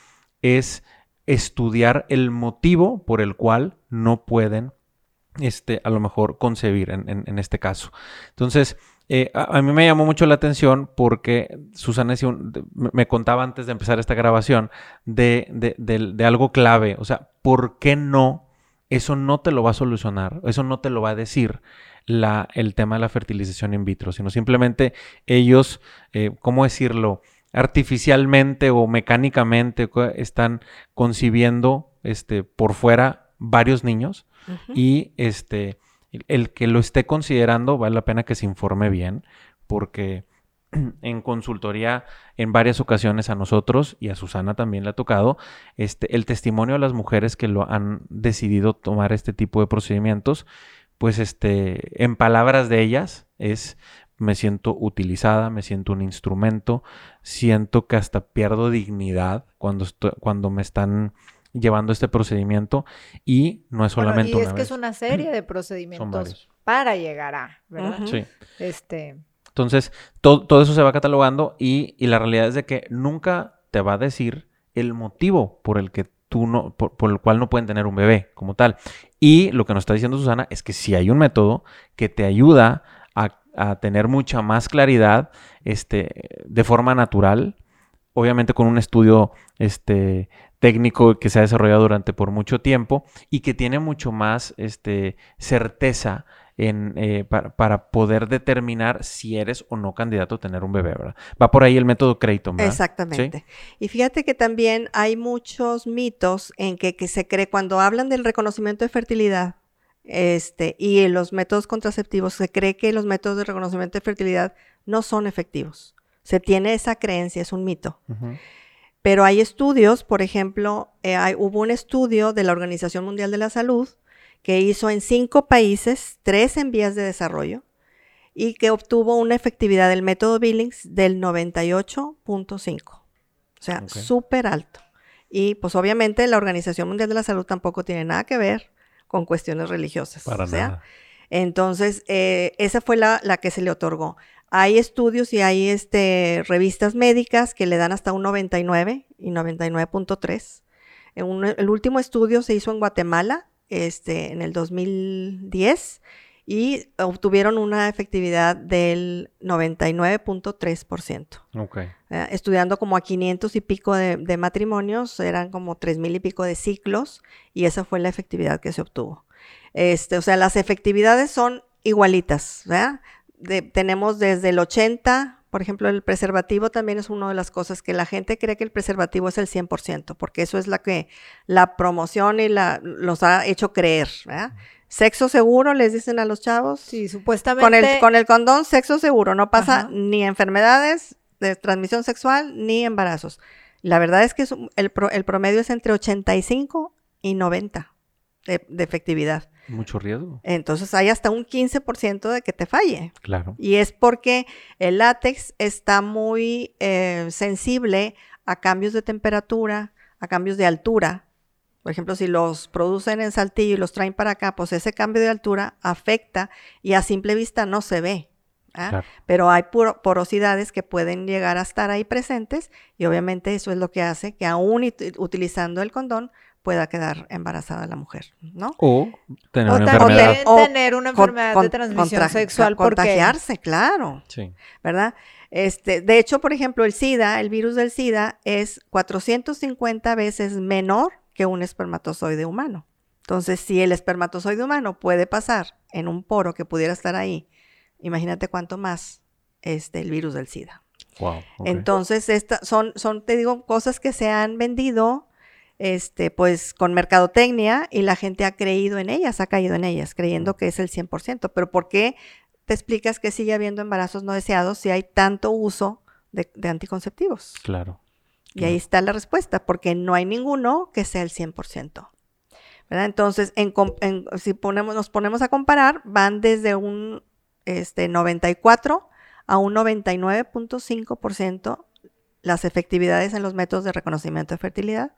Speaker 1: es estudiar el motivo por el cual no pueden, este, a lo mejor concebir en, en- en este caso. Entonces, eh, a, a mí me llamó mucho la atención porque Susana me contaba antes de empezar esta grabación de, de- del- de algo clave. O sea, ¿por qué no? Eso no te lo va a solucionar, eso no te lo va a decir la, el tema de la fertilización in vitro, sino simplemente ellos, eh, ¿cómo decirlo? Artificialmente o mecánicamente están concibiendo este, por fuera varios niños y este, el- que lo esté considerando vale la pena que se informe bien porque *clears throat* en consultoría en varias ocasiones a nosotros y a Susana también le ha tocado este, el testimonio de las mujeres que lo han decidido tomar este tipo de procedimientos, pues este, en palabras de ellas es me siento utilizada, me siento un instrumento, siento que hasta pierdo dignidad cuando, estoy- cuando me están llevando este procedimiento y no es
Speaker 2: Bueno,
Speaker 1: solamente
Speaker 2: y es
Speaker 1: una
Speaker 2: que
Speaker 1: vez.
Speaker 2: es una *clears throat* serie de procedimientos para llegar a, ¿verdad?
Speaker 1: Sí.
Speaker 2: Este,
Speaker 1: Entonces, to- todo eso se va catalogando y, y la realidad es de que nunca te va a decir el motivo por el que tú no, por, por el cual no pueden tener un bebé como tal. Y lo que nos está diciendo Susana es que si hay un método que te ayuda a, a tener mucha más claridad este, de forma natural, obviamente con un estudio este, técnico que se ha desarrollado durante por mucho tiempo y que tiene mucho más este, certeza en, eh, para, para poder determinar si eres o no candidato a tener un bebé, ¿verdad? Va por ahí el método crédito, ¿verdad?
Speaker 3: Exactamente. Y fíjate que también hay muchos mitos en que, que se cree cuando hablan del reconocimiento de fertilidad este, y en los métodos contraceptivos, se cree que los métodos de reconocimiento de fertilidad no son efectivos. Se tiene esa creencia, es un mito.
Speaker 1: Ujú.
Speaker 3: Pero hay estudios, por ejemplo, eh, hay- hubo un estudio de la Organización Mundial de la Salud que hizo en cinco países, tres en vías de desarrollo, y que obtuvo una efectividad del método Billings del 98.5. O sea,
Speaker 1: Ok.
Speaker 3: súper alto. Y pues obviamente la Organización Mundial de la Salud tampoco tiene nada que ver con cuestiones religiosas.
Speaker 1: Para
Speaker 3: o sea,
Speaker 1: nada.
Speaker 3: entonces, eh, esa fue la, la que se le otorgó. Hay estudios y hay este, revistas médicas que le dan hasta un 99 y 99.3. En un- el último estudio se hizo en Guatemala este, en el 2010 y obtuvieron una efectividad del 99.3%.
Speaker 1: Ok.
Speaker 3: Eh, estudiando como a 500 y pico de, de matrimonios, eran como 3 mil y pico de ciclos y esa fue la efectividad que se obtuvo. Este, o sea, las efectividades son igualitas, ¿verdad? De- tenemos desde el 80 por ejemplo, el preservativo también es una de las cosas que la gente cree que el preservativo es el 100%, porque eso es la que la promoción y la los ha hecho creer, ¿verdad? Sexo seguro, les dicen a los chavos.
Speaker 2: Sí, supuestamente.
Speaker 3: Con el, con el condón, sexo seguro, no pasa ni enfermedades de transmisión sexual ni embarazos. La verdad es que el, el, promedio es entre 85 y 90 de, de, efectividad.
Speaker 1: Mucho riesgo.
Speaker 3: Entonces hay hasta un 15% de que te falle.
Speaker 1: Claro.
Speaker 3: Y es porque el látex está muy eh, sensible a cambios de temperatura, a cambios de altura. Por ejemplo, si los producen en Saltillo y los traen para acá, pues ese cambio de altura afecta y a simple vista no se ve. ¿ah? Claro. Pero hay porosidades que pueden llegar a estar ahí presentes y obviamente eso es lo que hace que aún utilizando el condón pueda quedar embarazada la mujer, ¿no?
Speaker 1: O tener
Speaker 2: o
Speaker 1: una enfermedad.
Speaker 2: O tener una enfermedad con, de transmisión sexual.
Speaker 3: Contagiarse, porque... claro.
Speaker 1: Sí.
Speaker 3: ¿Verdad? Este, de hecho, por ejemplo, el SIDA, el virus del SIDA, es 450 veces menor que un espermatozoide humano. Entonces, si el espermatozoide humano puede pasar en un poro que pudiera estar ahí, imagínate cuánto más este, el virus del SIDA.
Speaker 1: Wow,
Speaker 3: okay. Entonces, esta, son, son, te digo, cosas que se han vendido este, pues con mercadotecnia y la gente ha creído en ellas, ha caído en ellas, creyendo que es el 100%. Pero ¿por qué te explicas que sigue habiendo embarazos no deseados si hay tanto uso de, de anticonceptivos?
Speaker 1: Claro.
Speaker 3: Y ahí está la respuesta, porque no hay ninguno que sea el 100%. ¿verdad? Entonces, en, en, si ponemos, nos ponemos a comparar, van desde un este, 94 a un 99.5% las efectividades en los métodos de reconocimiento de fertilidad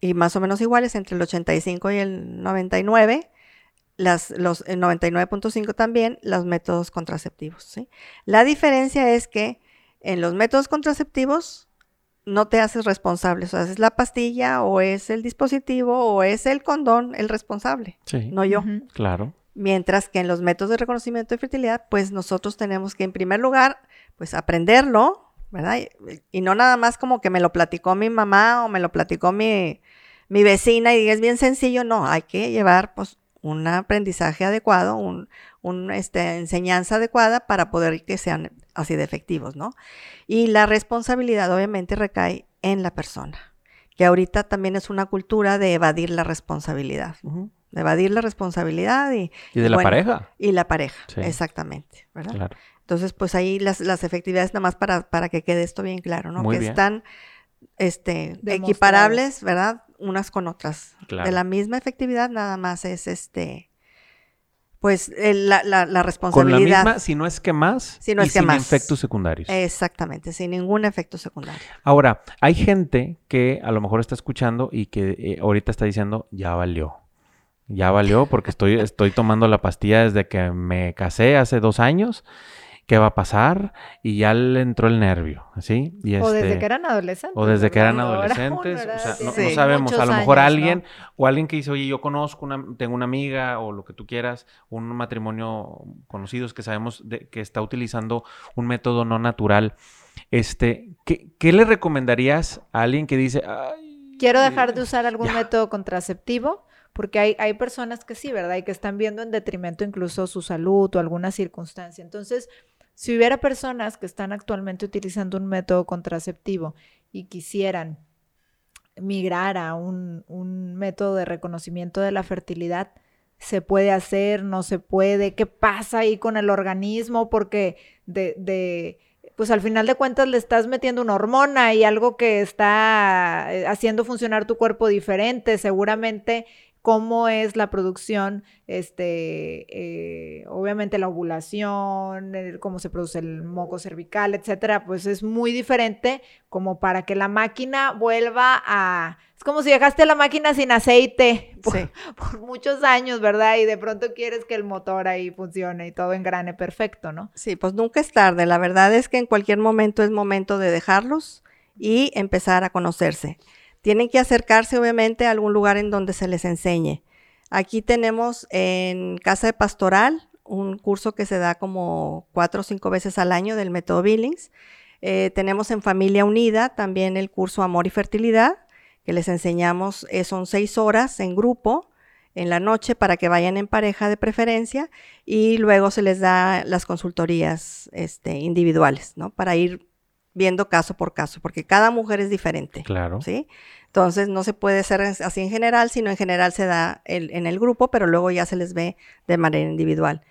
Speaker 3: y, más o menos iguales entre el 85 y el 99, las, los, el 99.5 también los métodos contraceptivos. ¿sí? La diferencia es que en los métodos contraceptivos no te haces responsable, o sea, es la pastilla o es el dispositivo o es el condón el responsable,
Speaker 1: sí,
Speaker 3: no yo.
Speaker 2: Uh -huh.
Speaker 1: Claro.
Speaker 3: Mientras que en los métodos de reconocimiento de fertilidad, pues nosotros tenemos que en primer lugar, pues aprenderlo, ¿verdad? Y, y, no nada más como que me lo platicó mi mamá o me lo platicó mi, mi vecina y es bien sencillo, no, hay que llevar pues un aprendizaje adecuado, un, un este, enseñanza adecuada para poder que sean así de efectivos, ¿no? Y la responsabilidad obviamente recae en la persona, que ahorita también es una cultura de evadir la responsabilidad, uh -huh. de evadir la responsabilidad y...
Speaker 1: Y de la bueno, pareja.
Speaker 3: Y la pareja, sí. exactamente, ¿verdad?
Speaker 1: Claro.
Speaker 3: Entonces, pues ahí las, las efectividades nada más para, para que quede esto bien claro, ¿no?
Speaker 1: Muy
Speaker 3: que
Speaker 1: bien.
Speaker 3: están este, equiparables, ¿verdad? Unas con otras.
Speaker 1: Claro.
Speaker 3: De la misma efectividad, nada más es este, pues el, la, la, la, responsabilidad.
Speaker 1: Con la misma, si no es que más,
Speaker 3: si no
Speaker 1: y
Speaker 3: es que
Speaker 1: sin
Speaker 3: más.
Speaker 1: efectos secundarios.
Speaker 3: Exactamente, sin ningún efecto secundario.
Speaker 1: Ahora, hay gente que a lo mejor está escuchando y que eh, ahorita está diciendo, ya valió. Ya valió porque estoy, estoy tomando la pastilla desde que me casé hace dos años qué va a pasar y ya le entró el nervio, ¿sí? Y
Speaker 2: o
Speaker 1: este,
Speaker 2: desde que eran adolescentes.
Speaker 1: O desde que eran adolescentes, o sea, no,
Speaker 2: sí.
Speaker 1: no sabemos, a lo mejor
Speaker 2: años,
Speaker 1: alguien
Speaker 2: ¿no?
Speaker 1: o alguien que dice, oye, yo conozco, una, tengo una amiga o lo que tú quieras, un matrimonio conocidos que sabemos de, que está utilizando un método no natural, este, ¿qué, qué le recomendarías a alguien que dice, Ay,
Speaker 2: quiero dejar de usar algún
Speaker 1: ya.
Speaker 2: método contraceptivo? Porque hay, hay personas que sí, ¿verdad? Y que están viendo en detrimento incluso su salud o alguna circunstancia. Entonces, si hubiera personas que están actualmente utilizando un método contraceptivo y quisieran migrar a un, un, método de reconocimiento de la fertilidad, ¿se puede hacer? ¿No se puede? ¿Qué pasa ahí con el organismo? Porque de, de pues al final de cuentas le estás metiendo una hormona y algo que está eh, haciendo funcionar tu cuerpo diferente, seguramente cómo es la producción, este, eh, obviamente la ovulación, el, cómo se produce el moco cervical, etcétera, pues es muy diferente como para que la máquina vuelva a... Es como si dejaste la máquina sin aceite por,
Speaker 3: sí. *laughs*
Speaker 2: por, muchos años, ¿verdad? Y de pronto quieres que el motor ahí funcione y todo engrane perfecto, ¿no?
Speaker 3: Sí, pues nunca es tarde. La verdad es que en cualquier momento es momento de dejarlos y empezar a conocerse. Tienen que acercarse obviamente a algún lugar en donde se les enseñe. Aquí tenemos en Casa de Pastoral un curso que se da como cuatro o cinco veces al año del método Billings. Eh, tenemos en Familia Unida también el curso Amor y Fertilidad, que les enseñamos, eh, son seis horas en grupo, en la noche para que vayan en pareja de preferencia y luego se les da las consultorías este, individuales, ¿no? Para ir viendo caso por caso, porque cada mujer es diferente.
Speaker 1: Claro.
Speaker 3: ¿Sí? Entonces no se puede hacer así en general, sino en general se da en el grupo, pero luego ya se les ve de manera individual.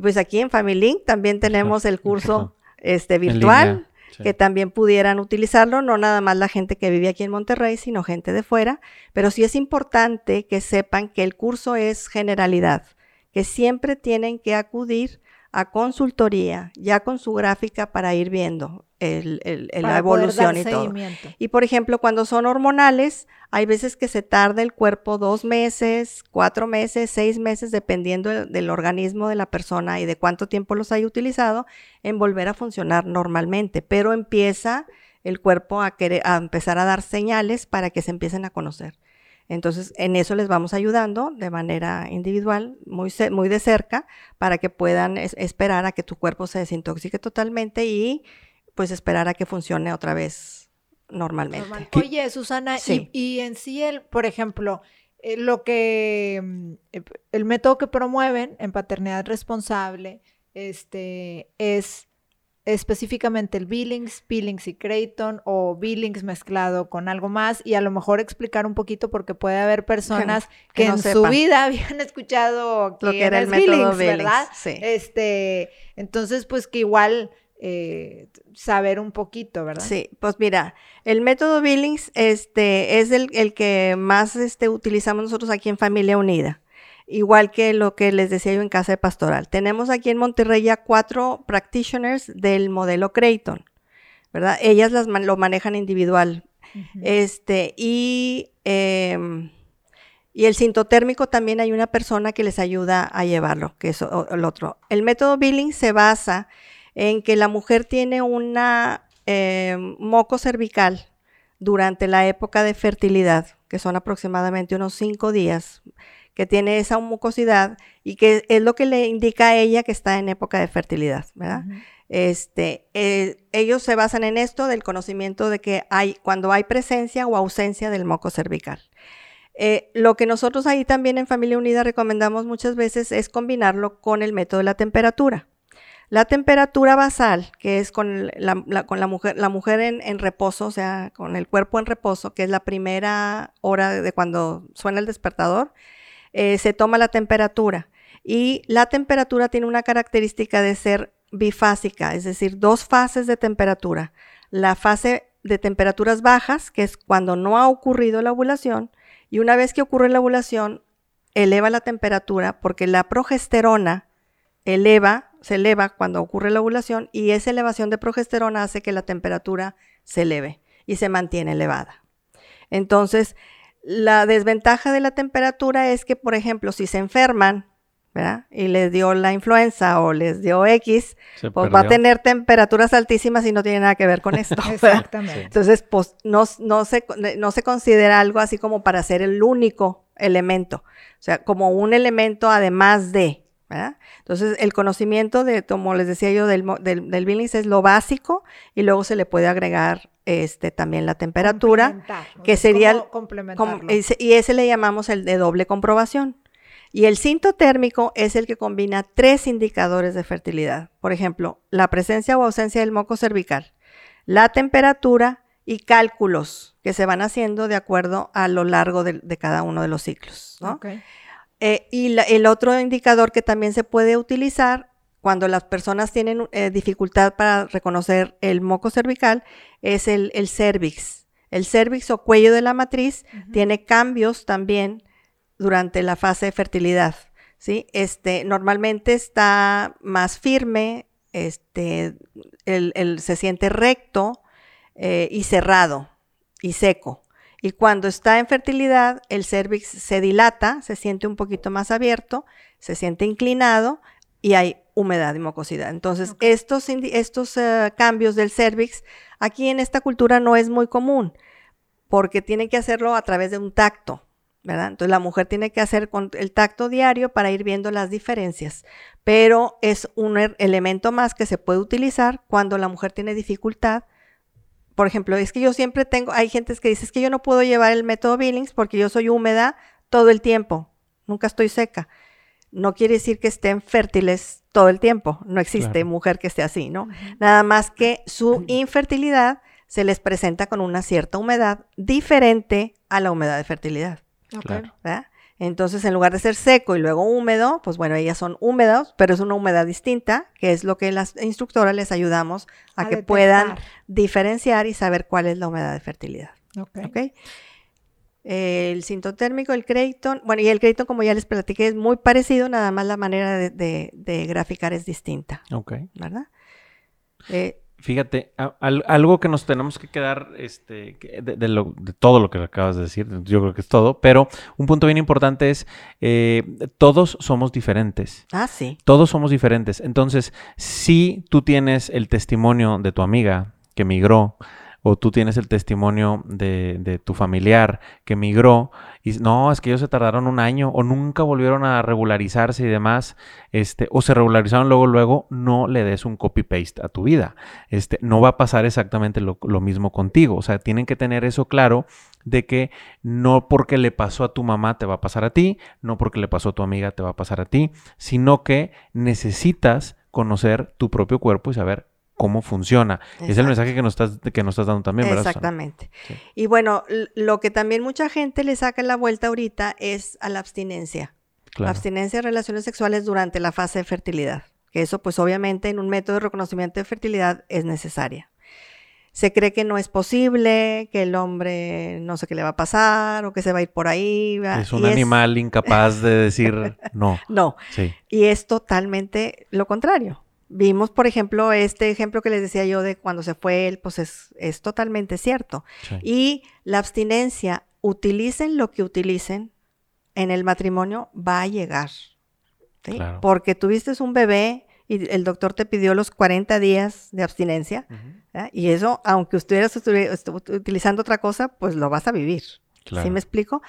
Speaker 3: Pues aquí en Family Link también *laughs* tenemos el curso este, virtual que también pudieran utilizarlo, no nada más la gente que vive aquí en Monterrey, sino gente de fuera, pero sí es importante que sepan que el curso es generalidad, que siempre tienen que acudir a consultoría, ya con su gráfica para ir viendo el, la evolución y todo. Y por ejemplo, cuando son hormonales, hay veces que se tarda el cuerpo dos meses, cuatro meses, seis meses, dependiendo del, organismo de la persona y de cuánto tiempo los haya utilizado, en volver a funcionar normalmente. Pero empieza el cuerpo a, querer, a empezar a dar señales para que se empiecen a conocer. Entonces, en eso les vamos ayudando de manera individual, muy, muy de cerca, para que puedan esperar a que tu cuerpo se desintoxique totalmente y pues esperar a que funcione otra vez normalmente.
Speaker 2: Oye, Susana, y, en sí, el, por ejemplo, eh, lo que mm, eh, el método que promueven en paternidad responsable este, es específicamente el Billings, Billings y Creighton o Billings mezclado con algo más y a lo mejor explicar un poquito porque puede haber personas *laughs* que, en su vida habían escuchado que, lo que era el método Billings, ¿verdad? Sí. Este, entonces pues que igual eh, saber un poquito, ¿verdad?
Speaker 3: Sí, pues mira, el método Billings este, es el, que más este, utilizamos nosotros aquí en Familia Unida, igual que lo que les decía yo en Casa de Pastoral. Tenemos aquí en Monterrey ya cuatro practitioners del modelo Creighton, ¿verdad? Ellas las lo manejan individual. Este, y, em, y el sintotérmico también hay una persona que les ayuda a llevarlo, que es el otro. El método Billings se basa en que la mujer tiene una eh, moco cervical durante la época de fertilidad, que son aproximadamente unos cinco días, que tiene esa mucosidad y que es lo que le indica a ella que está en época de fertilidad, ¿verdad? Este, eh, ellos se basan en esto del conocimiento de que hay cuando hay presencia o ausencia del moco cervical. Eh, lo que nosotros ahí también en Familia Unida recomendamos muchas veces es combinarlo con el método de la temperatura. La temperatura basal, que es con la, con la mujer, la mujer en, reposo, o sea, con el cuerpo en reposo, que es la primera hora de cuando suena el despertador, eh, se toma la temperatura. Y la temperatura tiene una característica de ser bifásica, es decir, dos fases de temperatura. La fase de temperaturas bajas, que es cuando no ha ocurrido la ovulación, y una vez que ocurre la ovulación, eleva la temperatura porque la progesterona eleva se eleva cuando ocurre la ovulación y esa elevación de progesterona hace que la temperatura se eleve y se mantiene elevada. Entonces, la desventaja de la temperatura es que, por ejemplo, si se enferman, ¿verdad? Y les dio la influenza o les dio X, pues va a tener temperaturas altísimas y no tiene nada que ver con esto. *laughs* Exactamente. Entonces, pues no, no, se, no se considera algo así como para ser el único elemento, o sea, como un elemento además de, entonces, el conocimiento de, como les decía yo, del, del, Billings es lo básico y luego se le puede agregar este, también la temperatura, que sería el, y ese le llamamos el de doble comprobación. Y el cinto térmico es el que combina tres indicadores de fertilidad. Por ejemplo, la presencia o ausencia del moco cervical, la temperatura y cálculos que se van haciendo de acuerdo a lo largo de, cada uno de los ciclos. ¿no? Eh, y el otro indicador que también se puede utilizar cuando las personas tienen eh, dificultad para reconocer el moco cervical es el, cervix. El cervix o cuello de la matriz tiene cambios también durante la fase de fertilidad. ¿sí? Este, normalmente está más firme, este, se siente recto eh, y cerrado y seco. Y cuando está en fertilidad, el cervix se dilata, se siente un poquito más abierto, se siente inclinado y hay humedad y mucosidad. Entonces, estos, estos eh, cambios del cervix aquí en esta cultura no es muy común porque tiene que hacerlo a través de un tacto, ¿verdad? Entonces, la mujer tiene que hacer con el tacto diario para ir viendo las diferencias, pero es un elemento más que se puede utilizar cuando la mujer tiene dificultad por ejemplo, es que yo siempre tengo, hay gente que dice, es que yo no puedo llevar el método Billings porque yo soy húmeda todo el tiempo. nunca estoy seca. No quiere decir que estén fértiles todo el tiempo. No existe
Speaker 1: Claro.
Speaker 3: mujer que esté así, ¿no? Nada más que su infertilidad se les presenta con una cierta humedad diferente a la humedad de fertilidad.
Speaker 1: Claro.
Speaker 3: ¿verdad? Entonces, en lugar de ser seco y luego húmedo, pues bueno, ellas son húmedas, pero es una humedad distinta, que es lo que las instructoras les ayudamos a,
Speaker 2: A
Speaker 3: que
Speaker 2: detectar.
Speaker 3: puedan diferenciar y saber cuál es la humedad de fertilidad.
Speaker 2: Ok.
Speaker 3: ¿ok? El sintotérmico, el Creighton, bueno, y el Creighton, como ya les platiqué, es muy parecido, nada más la manera de, de- de graficar es distinta,
Speaker 1: Ok.
Speaker 3: ¿verdad? Eh,
Speaker 1: Fíjate, a- algo que nos tenemos que quedar este, de lo- de todo lo que acabas de decir, yo creo que es todo, pero un punto bien importante es, eh, todos somos diferentes.
Speaker 3: ah, sí,
Speaker 1: Todos somos diferentes. Entonces, si tú tienes el testimonio de tu amiga que migró, o tú tienes el testimonio de, de tu familiar que migró, y no, es que ellos se tardaron un año, o nunca volvieron a regularizarse y demás, este, o se regularizaron luego, luego, no le des un copy-paste a tu vida. Este, no va a pasar exactamente lo, lo mismo contigo. O sea, tienen que tener eso claro de que no porque le pasó a tu mamá te va a pasar a ti, no porque le pasó a tu amiga te va a pasar a ti, sino que necesitas conocer tu propio cuerpo y saber cómo funciona. Es el mensaje que nos estás, que nos estás dando también, ¿verdad?
Speaker 3: Exactamente.
Speaker 1: Sí.
Speaker 3: Y bueno, lo que también mucha gente le saca la vuelta ahorita es a la abstinencia. La abstinencia de relaciones sexuales durante la fase de fertilidad. Que eso, pues obviamente, en un método de reconocimiento de fertilidad es necesaria. Se cree que no es posible, que el hombre no sé qué le va a pasar o que se va a ir por ahí.
Speaker 1: Es un
Speaker 3: Y
Speaker 1: animal incapaz de decir *laughs* no.
Speaker 3: No,
Speaker 1: Sí.
Speaker 3: y es totalmente lo contrario. Vimos, por ejemplo, este ejemplo que les decía yo de cuando se fue él, pues es, es totalmente cierto.
Speaker 1: sí.
Speaker 3: Y la abstinencia, utilicen lo que utilicen en el matrimonio, va a llegar. ¿sí?
Speaker 1: Claro.
Speaker 3: Porque tuviste un bebé y el doctor te pidió los 40 días de abstinencia. Y eso, aunque estuvieras estuvi- estu- utilizando otra cosa, pues lo vas a vivir.
Speaker 1: Claro.
Speaker 3: ¿Sí me explico?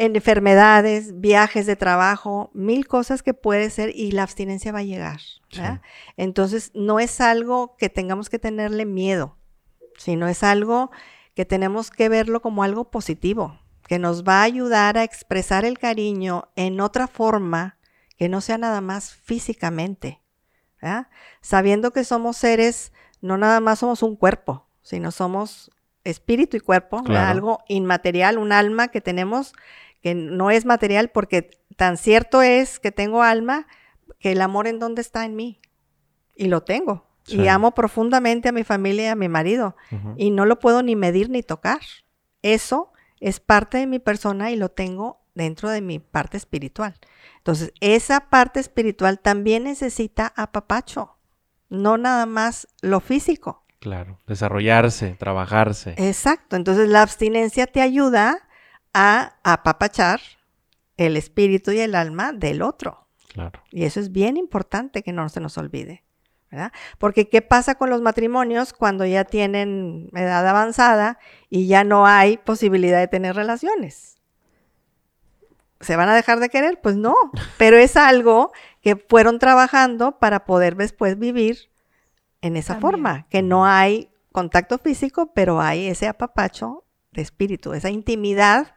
Speaker 3: En enfermedades, viajes de trabajo, mil cosas que puede ser y la abstinencia va a llegar. Entonces, no es algo que tengamos que tenerle miedo, sino es algo que tenemos que verlo como algo positivo, que nos va a ayudar a expresar el cariño en otra forma que no sea nada más físicamente. ¿verdad? Sabiendo que somos seres, no nada más somos un cuerpo, sino somos espíritu y cuerpo, algo inmaterial, un alma que tenemos que no es material porque tan cierto es que tengo alma que el amor en dónde está en mí. Y lo tengo.
Speaker 1: Sí.
Speaker 3: Y amo profundamente a mi familia y a mi marido. Y no lo puedo ni medir ni tocar. Eso es parte de mi persona y lo tengo dentro de mi parte espiritual. Entonces, esa parte espiritual también necesita apapacho. No nada más lo físico.
Speaker 1: Claro. Desarrollarse, trabajarse.
Speaker 3: Exacto. Entonces, la abstinencia te ayuda a apapachar el espíritu y el alma del otro.
Speaker 1: Claro.
Speaker 3: Y eso es bien importante que no se nos olvide, ¿verdad? Porque ¿qué pasa con los matrimonios cuando ya tienen edad avanzada y ya no hay posibilidad de tener relaciones? ¿Se van a dejar de querer? Pues no, *laughs* pero es algo que fueron trabajando para poder después vivir en esa
Speaker 2: También.
Speaker 3: forma, que no hay contacto físico, pero hay ese apapacho de espíritu, esa intimidad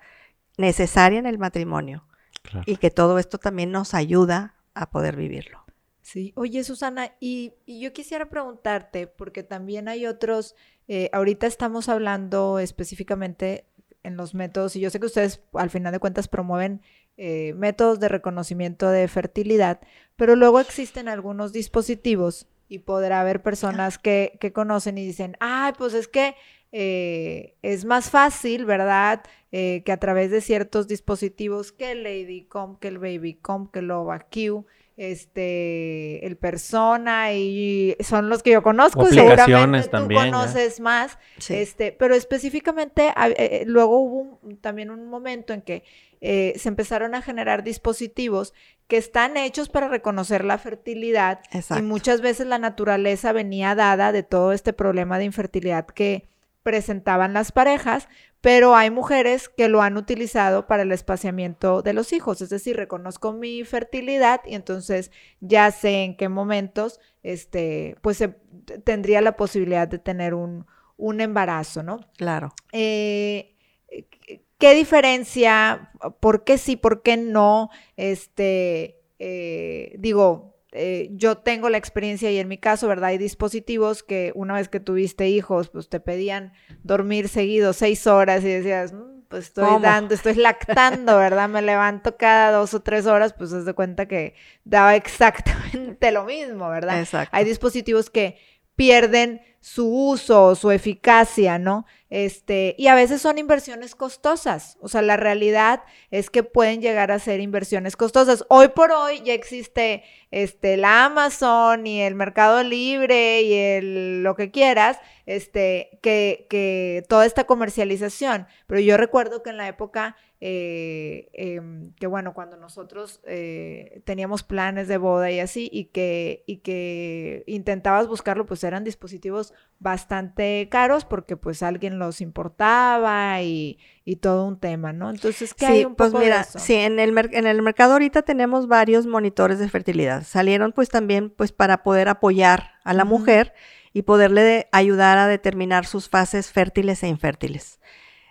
Speaker 3: necesaria en el matrimonio
Speaker 1: Claro.
Speaker 3: y que todo esto también nos ayuda a poder vivirlo.
Speaker 2: Sí, oye Susana, y, y yo quisiera preguntarte, porque también hay otros, eh, ahorita estamos hablando específicamente en los métodos, y yo sé que ustedes al final de cuentas promueven eh, métodos de reconocimiento de fertilidad, pero luego existen algunos dispositivos y podrá haber personas que, que conocen y dicen, ay, pues es que eh, es más fácil, ¿verdad? Eh, que a través de ciertos dispositivos, que el Ladycom, que el Babycom, que el OvaQ, este, el Persona, y son los que yo conozco. Y seguramente tú
Speaker 1: también, ya.
Speaker 2: conoces más. Este, pero específicamente, eh, luego hubo un- también un momento en que eh, se empezaron a generar dispositivos que están hechos para reconocer la fertilidad y
Speaker 3: Exacto.
Speaker 2: muchas veces la naturaleza venía dada de todo este problema de infertilidad que presentaban las parejas, pero hay mujeres que lo han utilizado para el espaciamiento de los hijos, es decir, reconozco mi fertilidad y entonces ya sé en qué momentos este pues se- tendría la posibilidad de tener un, un embarazo, ¿no?
Speaker 3: Claro.
Speaker 2: Eh, ¿qué- ¿qué diferencia? ¿Por qué sí, por qué no? Este, eh, digo, eh, yo tengo la experiencia y en mi caso, ¿verdad? Hay dispositivos que una vez que tuviste hijos, pues te pedían dormir seguido seis horas y decías, "Mm, pues estoy
Speaker 3: ¿Cómo?
Speaker 2: dando, estoy lactando, ¿verdad? Me levanto cada dos o tres horas, pues haz de cuenta que daba *laughs* exactamente lo mismo, ¿verdad?
Speaker 3: Exacto.
Speaker 2: Hay dispositivos que pierden su uso o su eficacia, ¿no? Este, y a veces son inversiones costosas. O sea, la realidad es que pueden llegar a ser inversiones costosas. Hoy por hoy ya existe este, la Amazon y el Mercado Libre y el, lo que quieras, este, que, que toda esta comercialización. Pero yo recuerdo que en la época eh, em, que bueno, cuando nosotros eh, teníamos planes de boda y así, y que, y que intentabas buscarlo, pues eran dispositivos bastante caros porque pues alguien los importaba y, y todo un tema, ¿no? Entonces, ¿qué
Speaker 3: Sí,
Speaker 2: hay un
Speaker 3: pues
Speaker 2: poco de
Speaker 3: mira,
Speaker 2: eso?
Speaker 3: sí, en el, en el mercado ahorita tenemos varios monitores de fertilidad. Salieron pues también pues para poder apoyar a la mujer y poderle de- ayudar a determinar sus fases fértiles e infértiles.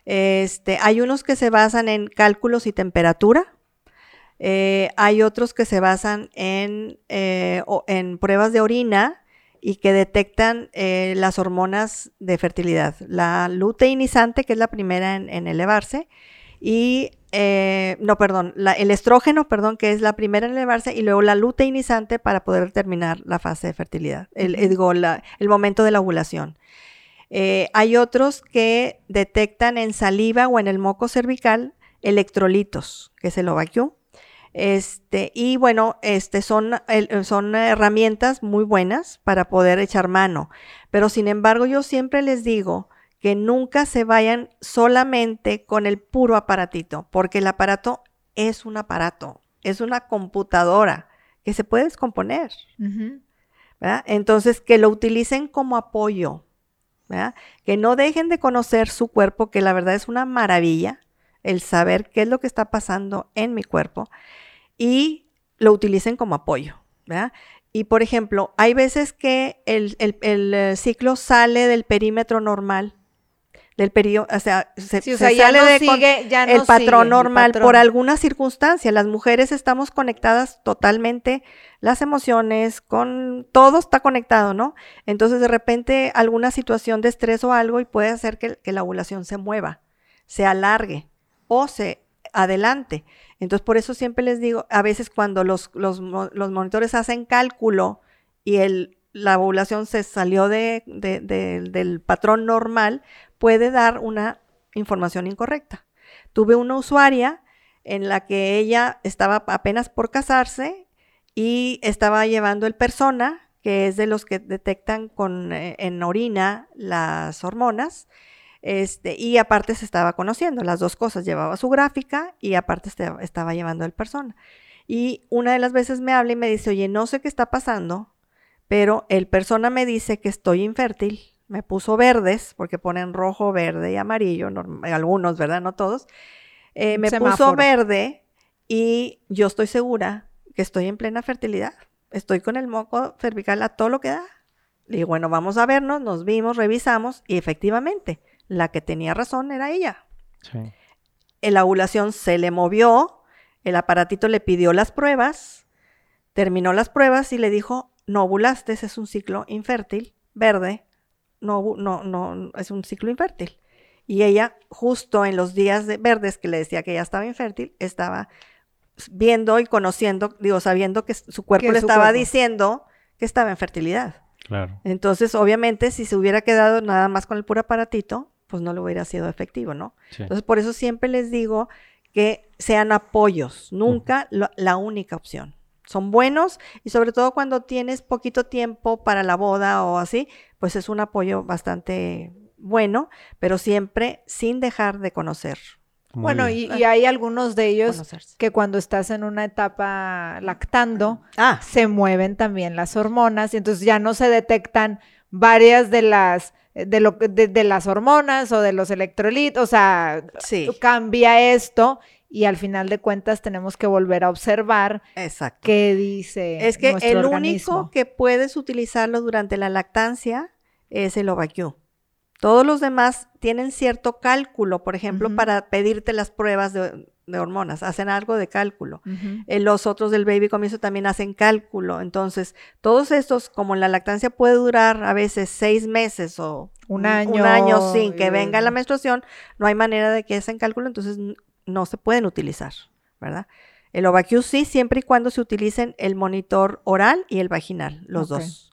Speaker 3: Este, hay unos que se basan en cálculos y temperatura. eh, hay otros que se basan en, eh, en pruebas de orina y que detectan eh, las hormonas de fertilidad. La luteinizante, que es la primera en, en elevarse, y, no, perdón, la- el estrógeno, perdón, que es la primera en elevarse, y luego la luteinizante para poder determinar la fase de fertilidad, el momento de la ovulación. Eh, hay otros que detectan en saliva o en el moco cervical electrolitos, que es el OVAQ. Este, y bueno, este son, son herramientas muy buenas para poder echar mano. Pero sin embargo, yo siempre les digo que nunca se vayan solamente con el puro aparatito, porque el aparato es un aparato, es una computadora que se puede descomponer. Entonces, que lo utilicen como apoyo, Que no dejen de conocer su cuerpo, que la verdad es una maravilla el saber qué es lo que está pasando en mi cuerpo y lo utilicen como apoyo, ¿verdad? Y por ejemplo, hay veces que el, el- el, eh, ciclo sale del perímetro normal, del periodo, o sea, se,
Speaker 2: Sí, o
Speaker 3: se
Speaker 2: sea, ya
Speaker 3: sale
Speaker 2: no
Speaker 3: de con-
Speaker 2: sigue, no
Speaker 3: el patrón
Speaker 2: sigue el
Speaker 3: normal por alguna circunstancia. Las mujeres estamos conectadas totalmente, las emociones, con todo está conectado, ¿no? Entonces de repente alguna situación de estrés o algo y puede hacer que, que la ovulación se mueva, se alargue o se adelante. Entonces por eso siempre les digo, a veces cuando los, los, los monitores hacen cálculo y el, la ovulación se salió de, de- de- del patrón normal, puede dar una información incorrecta. Tuve una usuaria en la que ella estaba apenas por casarse y estaba llevando el persona, que es de los que detectan con, eh, en orina las hormonas, este, y aparte se estaba conociendo, las dos cosas, llevaba su gráfica y aparte este- estaba llevando el persona. Y una de las veces me habla y me dice, oye, no sé qué está pasando, pero el persona me dice que estoy infértil, me puso verdes, porque ponen rojo, verde y amarillo, norm- algunos, ¿verdad? No todos. Eh, me puso verde y yo estoy segura que estoy en plena fertilidad. Estoy con el moco cervical a todo lo que da. Digo, bueno, vamos a vernos, nos vimos, revisamos y efectivamente, la que tenía razón era ella.
Speaker 1: Sí.
Speaker 3: La ovulación se le movió, el aparatito le pidió las pruebas, terminó las pruebas y le dijo, no ovulaste, ese es un ciclo infértil, verde, no, no, no, es un ciclo infértil. Y ella, justo en los días de verdes que le decía que ella estaba infértil, estaba viendo y conociendo, digo, sabiendo que su cuerpo
Speaker 2: Que
Speaker 3: le
Speaker 2: su
Speaker 3: estaba
Speaker 2: cuerpo.
Speaker 3: diciendo que estaba en fertilidad.
Speaker 1: Claro.
Speaker 3: Entonces, obviamente, si se hubiera quedado nada más con el puro aparatito, pues no le hubiera sido efectivo, ¿no?
Speaker 1: Sí.
Speaker 3: Entonces, por eso siempre les digo que sean apoyos, nunca lo- la única opción. Son buenos y sobre todo cuando tienes poquito tiempo para la boda o así, pues es un apoyo bastante bueno, pero siempre sin dejar de conocer.
Speaker 1: Muy
Speaker 2: Bueno, y, y hay algunos de ellos
Speaker 3: conocerse.
Speaker 2: que cuando estás en una etapa lactando,
Speaker 3: Ah,
Speaker 2: se mueven también las hormonas y entonces ya no se detectan varias de las de lo de, de las hormonas o de los electrolitos, o sea,
Speaker 3: sí,
Speaker 2: cambia esto y al final de cuentas tenemos que volver a observar
Speaker 3: exacto.
Speaker 2: qué dice
Speaker 3: Es que
Speaker 2: nuestro
Speaker 3: el
Speaker 2: organismo.
Speaker 3: único que puedes utilizarlo durante la lactancia es el OvaQ. Todos los demás tienen cierto cálculo, por ejemplo, para pedirte las pruebas de, de hormonas, hacen algo de cálculo. Eh, los otros del baby comienzo también hacen cálculo. Entonces, todos estos, como la lactancia puede durar a veces seis meses o
Speaker 2: Un
Speaker 3: un
Speaker 2: año,
Speaker 3: año sin que venga la menstruación, no hay manera de que hacen cálculo, entonces no se pueden utilizar, ¿verdad? El OvaQ sí, siempre y cuando se utilicen el monitor oral y el vaginal, los dos.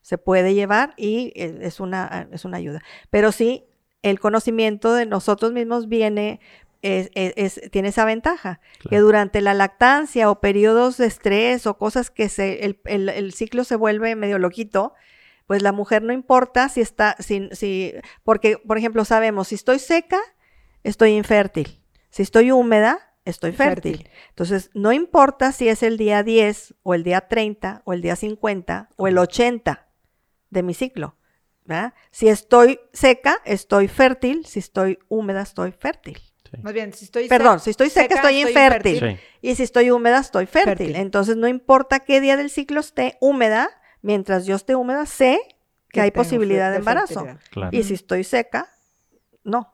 Speaker 3: Se puede llevar y eh, es una, es una ayuda. Pero sí, el conocimiento de nosotros mismos viene, es- es- es- tiene esa ventaja, que durante la lactancia o periodos de estrés o cosas que se, el, el- el ciclo se vuelve medio loquito, pues la mujer no importa si está, si, si, porque, por ejemplo, sabemos, si estoy seca, estoy infértil. Si estoy húmeda, estoy fértil.
Speaker 2: Fértil.
Speaker 3: Entonces, no importa si es el día 10 o el día 30 o el día 50 o el 80 de mi ciclo. ¿verdad? Si estoy seca, estoy fértil. Si estoy húmeda, estoy fértil.
Speaker 1: Sí.
Speaker 2: Más bien, si estoy
Speaker 3: Perdón, si estoy seca, estoy infértil.
Speaker 1: Sí.
Speaker 3: Y si estoy húmeda, estoy fértil.
Speaker 2: Fértil.
Speaker 3: Entonces, no importa qué día del ciclo esté húmeda, mientras yo esté húmeda, sé que hay posibilidad de embarazo.
Speaker 1: Claro.
Speaker 3: Y si estoy seca, no.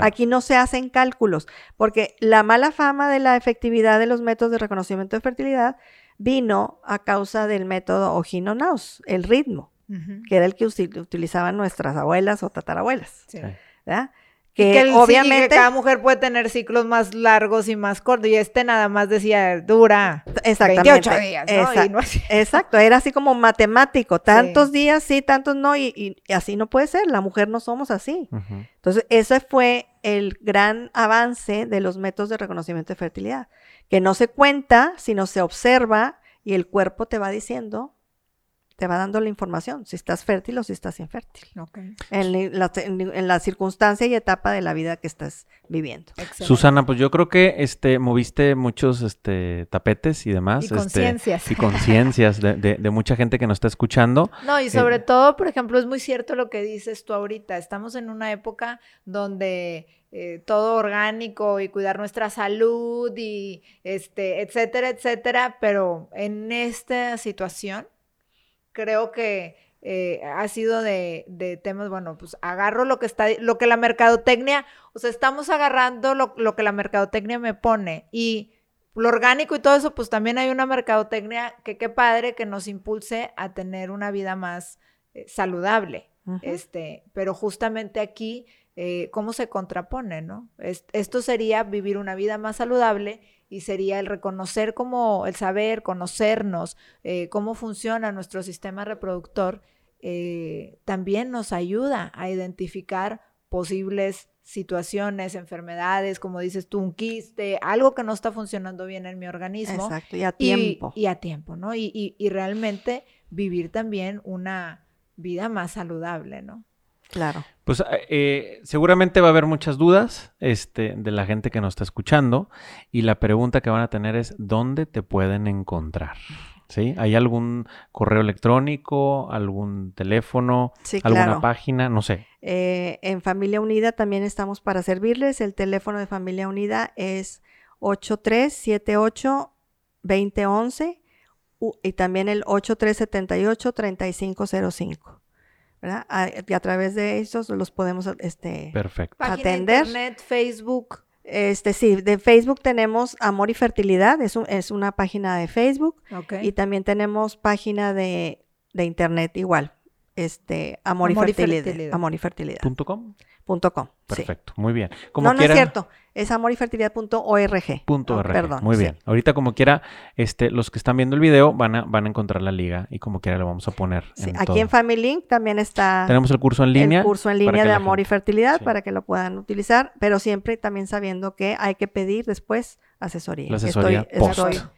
Speaker 3: Aquí no se hacen cálculos, porque la mala fama de la efectividad de los métodos de reconocimiento de fertilidad vino a causa del método Ojino-Naus, el ritmo, que era el que utilizaban nuestras abuelas o tatarabuelas.
Speaker 2: Sí.
Speaker 3: ¿verdad? Que,
Speaker 2: que el- sí,
Speaker 3: obviamente,
Speaker 2: que cada mujer puede tener ciclos más largos y más cortos. Y este nada más decía, dura
Speaker 3: exactamente,
Speaker 2: 28 días, ¿no?
Speaker 3: exact-
Speaker 2: Y no así.
Speaker 3: Exacto, era así como matemático, tantos días sí, tantos no, y, y- y así no puede ser, la mujer no somos así. Entonces, ese fue el gran avance de los métodos de reconocimiento de fertilidad, que no se cuenta, sino se observa y el cuerpo te va diciendo, te va dando la información, si estás fértil o si estás infértil,
Speaker 2: Ok.
Speaker 3: en la, en, en la circunstancia y etapa de la vida que estás viviendo.
Speaker 2: Excelente.
Speaker 1: Susana, pues yo creo que este moviste muchos este tapetes y demás.
Speaker 2: Y
Speaker 1: este,
Speaker 2: conciencias.
Speaker 1: y conciencias de, de- de mucha gente que nos está escuchando.
Speaker 2: No, y sobre todo, por ejemplo, es muy cierto lo que dices tú ahorita. Estamos en una época donde eh, todo orgánico y cuidar nuestra salud y este, etcétera, etcétera, pero en esta situación creo que eh, ha sido de, de temas, bueno, pues agarro lo que está, lo que la mercadotecnia, o sea, estamos agarrando lo, lo que la mercadotecnia me pone y lo orgánico y todo eso, pues también hay una mercadotecnia que qué padre que nos impulse a tener una vida más eh, saludable. Este, pero justamente aquí, eh, ¿cómo se contrapone, no? Es- esto sería vivir una vida más saludable y sería el reconocer como el saber, conocernos, eh, cómo funciona nuestro sistema reproductor, eh, también nos ayuda a identificar posibles situaciones, enfermedades, como dices tú, un quiste, algo que no está funcionando bien en mi organismo.
Speaker 3: Exacto, y a
Speaker 2: Y-
Speaker 3: tiempo.
Speaker 2: Y, a tiempo, ¿no? Y, y- y realmente vivir también una vida más saludable, ¿no?
Speaker 3: Claro.
Speaker 1: Pues eh, seguramente va a haber muchas dudas este, de la gente que nos está escuchando y la pregunta que van a tener es ¿dónde te pueden encontrar? ¿Sí? ¿Hay algún correo electrónico, algún teléfono,
Speaker 3: Sí,
Speaker 1: alguna
Speaker 3: claro.
Speaker 1: página? No sé.
Speaker 3: Eh, en Familia Unida también estamos para servirles. El teléfono de Familia Unida es 8378-2011 u- y también el 8378-3505. ¿Verdad? A, y a través de esos los podemos este,
Speaker 1: Perfecto.
Speaker 2: Página de
Speaker 3: Atender.
Speaker 2: internet, Facebook.
Speaker 3: este sí, de Facebook tenemos Amor y Fertilidad, es, un- es una página de Facebook
Speaker 2: Ok.
Speaker 3: y también tenemos página de, de internet igual, este Amor,
Speaker 2: Amor
Speaker 3: y
Speaker 2: y
Speaker 3: Fertilidad,
Speaker 2: Fertilidad.
Speaker 3: Amor y Fertilidad.
Speaker 1: Punto com.
Speaker 3: punto com, sí.
Speaker 1: Perfecto. Muy bien. Como
Speaker 3: no, no
Speaker 1: quiera,
Speaker 3: es cierto. Es amorYfertilidad.org.
Speaker 1: Punto
Speaker 3: Ah,
Speaker 1: RG.
Speaker 3: Perdón.
Speaker 1: Muy
Speaker 3: sí.
Speaker 1: bien. Ahorita como quiera, este, los que están viendo el video van a, van a encontrar la liga y como quiera le vamos a poner.
Speaker 3: Sí,
Speaker 1: en
Speaker 3: aquí
Speaker 1: todo.
Speaker 3: en Family Link también está
Speaker 1: Tenemos el curso en línea.
Speaker 3: el curso en línea de amor y fertilidad
Speaker 1: sí.
Speaker 3: para que lo puedan utilizar, pero siempre también sabiendo que hay que pedir después asesoría.
Speaker 1: La asesoría
Speaker 3: estoy,
Speaker 1: post.
Speaker 3: estoy,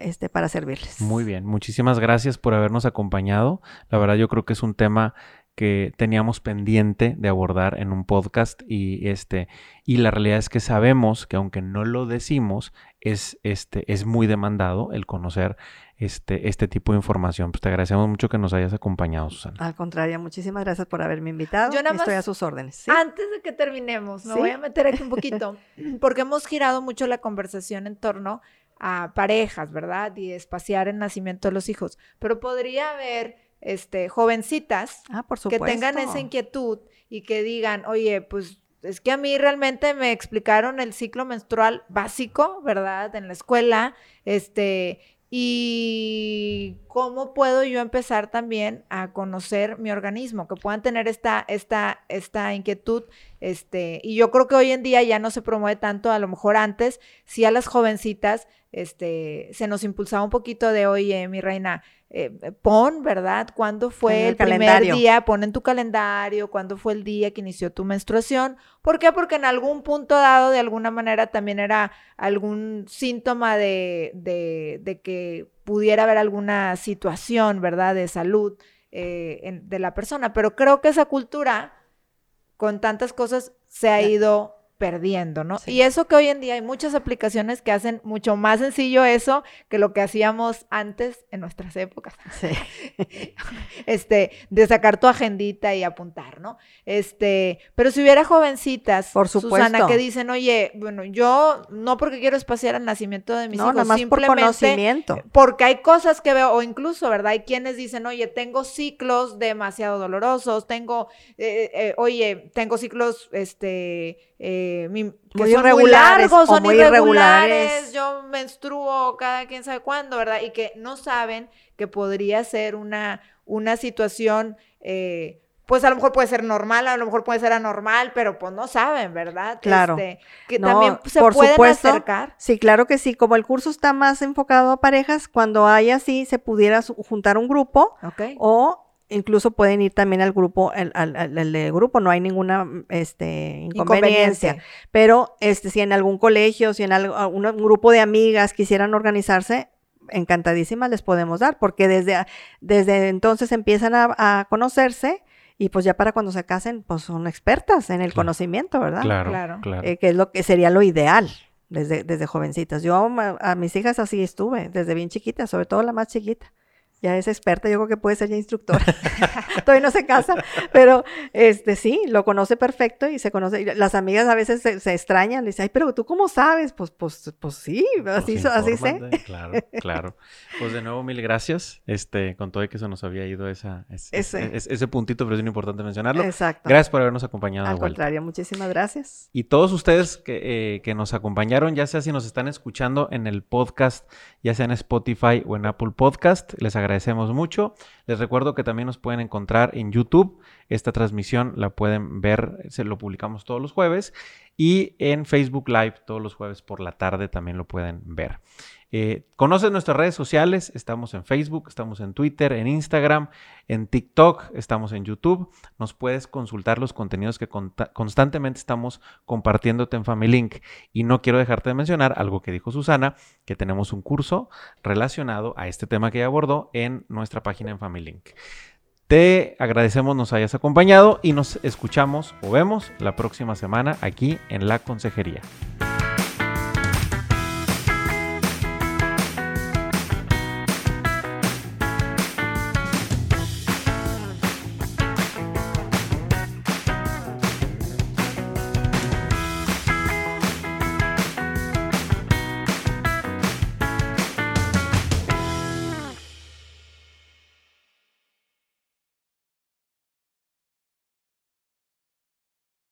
Speaker 3: este, para servirles.
Speaker 1: Muy bien, muchísimas gracias por habernos acompañado. La verdad yo creo que es un tema que teníamos pendiente de abordar en un podcast y este y la realidad es que sabemos que aunque no lo decimos es este es muy demandado el conocer este este tipo de información. Pues te agradecemos mucho que nos hayas acompañado, Susana.
Speaker 3: Al contrario, muchísimas gracias por haberme invitado.
Speaker 2: Yo nada
Speaker 3: Estoy
Speaker 2: más-
Speaker 3: a sus órdenes. ¿sí?
Speaker 2: Antes de que terminemos, me
Speaker 3: ¿Sí?
Speaker 2: voy a meter aquí un poquito, *laughs* porque hemos girado mucho la conversación en torno a parejas, ¿verdad? Y espaciar el nacimiento de los hijos. Pero podría haber este, jovencitas
Speaker 3: Ah, por
Speaker 2: que tengan esa inquietud y que digan, oye, pues es que a mí realmente me explicaron el ciclo menstrual básico, ¿verdad? En la escuela, este, y cómo puedo yo empezar también a conocer mi organismo, que puedan tener esta, esta, esta inquietud, este, y yo creo que hoy en día ya no se promueve tanto, a lo mejor antes, sí a las jovencitas, este, se nos impulsaba un poquito de, oye, mi reina, eh, pon, ¿verdad? ¿Cuándo fue
Speaker 3: el
Speaker 2: el, primer
Speaker 3: calendario.
Speaker 2: día? Pon en tu calendario cuándo fue el día que inició tu menstruación. ¿Por qué? Porque en algún punto dado, de alguna manera, también era algún síntoma de, de- de que pudiera haber alguna situación, ¿verdad? De salud eh, en- de la persona. Pero creo que esa cultura, con tantas cosas, se ha ido perdiendo, ¿no?
Speaker 3: Sí.
Speaker 2: Y eso que hoy en día hay muchas aplicaciones que hacen mucho más sencillo eso que lo que hacíamos antes en nuestras épocas
Speaker 3: Sí. *laughs*
Speaker 2: este, de sacar tu agendita y apuntar, ¿no? Este, pero si hubiera jovencitas,
Speaker 3: Por
Speaker 2: Susana,
Speaker 3: supuesto.
Speaker 2: que dicen, oye, bueno, yo no porque quiero espaciar el nacimiento de mis
Speaker 3: No,
Speaker 2: hijos,
Speaker 3: nada más por
Speaker 2: simplemente
Speaker 3: conocimiento.
Speaker 2: porque hay cosas que veo, o incluso, ¿verdad? Hay quienes dicen, oye, tengo ciclos demasiado dolorosos, tengo, eh, eh, oye, tengo ciclos, este, eh, mi- que
Speaker 3: Muy
Speaker 2: son muy
Speaker 3: irregulares
Speaker 2: largos,
Speaker 3: o
Speaker 2: son
Speaker 3: muy
Speaker 2: irregulares,
Speaker 3: irregulares.
Speaker 2: yo menstruo cada quien sabe cuándo, ¿verdad? Y que no saben que podría ser una, una situación, eh, pues a lo mejor puede ser normal, a lo mejor puede ser anormal, pero pues no saben, ¿verdad?
Speaker 3: Claro.
Speaker 2: Este, que
Speaker 3: No,
Speaker 2: también se
Speaker 3: por
Speaker 2: pueden
Speaker 3: supuesto.
Speaker 2: acercar.
Speaker 3: Sí, claro que sí. Como el curso está más enfocado a parejas, cuando hay así, se pudiera juntar un grupo
Speaker 2: Ok.
Speaker 3: o incluso pueden ir también al grupo, al, al- al- al de grupo, no hay ninguna este, inconveniencia. Pero este, si en algún colegio, si en algo- a un, un grupo de amigas quisieran organizarse, encantadísimas les podemos dar, porque desde, a- desde entonces empiezan a, a conocerse y pues ya para cuando se casen, pues son expertas en el
Speaker 1: Claro.
Speaker 3: conocimiento, ¿verdad?
Speaker 1: Claro,
Speaker 2: Claro.
Speaker 1: claro.
Speaker 3: Eh, que es lo que sería lo ideal desde, desde jovencitas. Yo ma- a mis hijas así estuve, desde bien chiquitas, sobre todo la más chiquita. Ya es experta, yo creo que puede ser ya instructora. *laughs* Todavía no se casa, pero este sí, lo conoce perfecto y se conoce. Las amigas a veces se, se extrañan, le dicen, ay, pero tú cómo sabes? Pues, pues, pues sí, así,
Speaker 1: Pues
Speaker 3: así sé.
Speaker 1: Claro, *laughs* claro. Pues de nuevo, mil gracias. Este, con todo y que se nos había ido esa, es- es-
Speaker 3: Ese.
Speaker 1: es- ese puntito, pero es bien importante mencionarlo.
Speaker 3: Exacto.
Speaker 1: Gracias por habernos acompañado
Speaker 3: Al contrario, muchísimas gracias.
Speaker 1: Y todos ustedes que, eh, que nos acompañaron, ya sea si nos están escuchando en el podcast, ya sea en Spotify o en Apple Podcast, les agradecemos mucho. Les recuerdo que también nos pueden encontrar en YouTube. Esta transmisión la pueden ver, se lo publicamos todos los jueves. Y en Facebook Live todos los jueves por la tarde también lo pueden ver. Eh, nuestras redes sociales, estamos en Facebook, estamos en Twitter, en Instagram, en TikTok, estamos en YouTube. Nos puedes consultar los contenidos que constantemente estamos compartiéndote en FamilyLink. Y no quiero dejarte de mencionar algo que dijo Susana, que tenemos un curso relacionado a este tema que ella abordó en nuestra página en FamilyLink. Te agradecemos nos hayas acompañado y nos escuchamos o vemos la próxima semana aquí en La Consejería.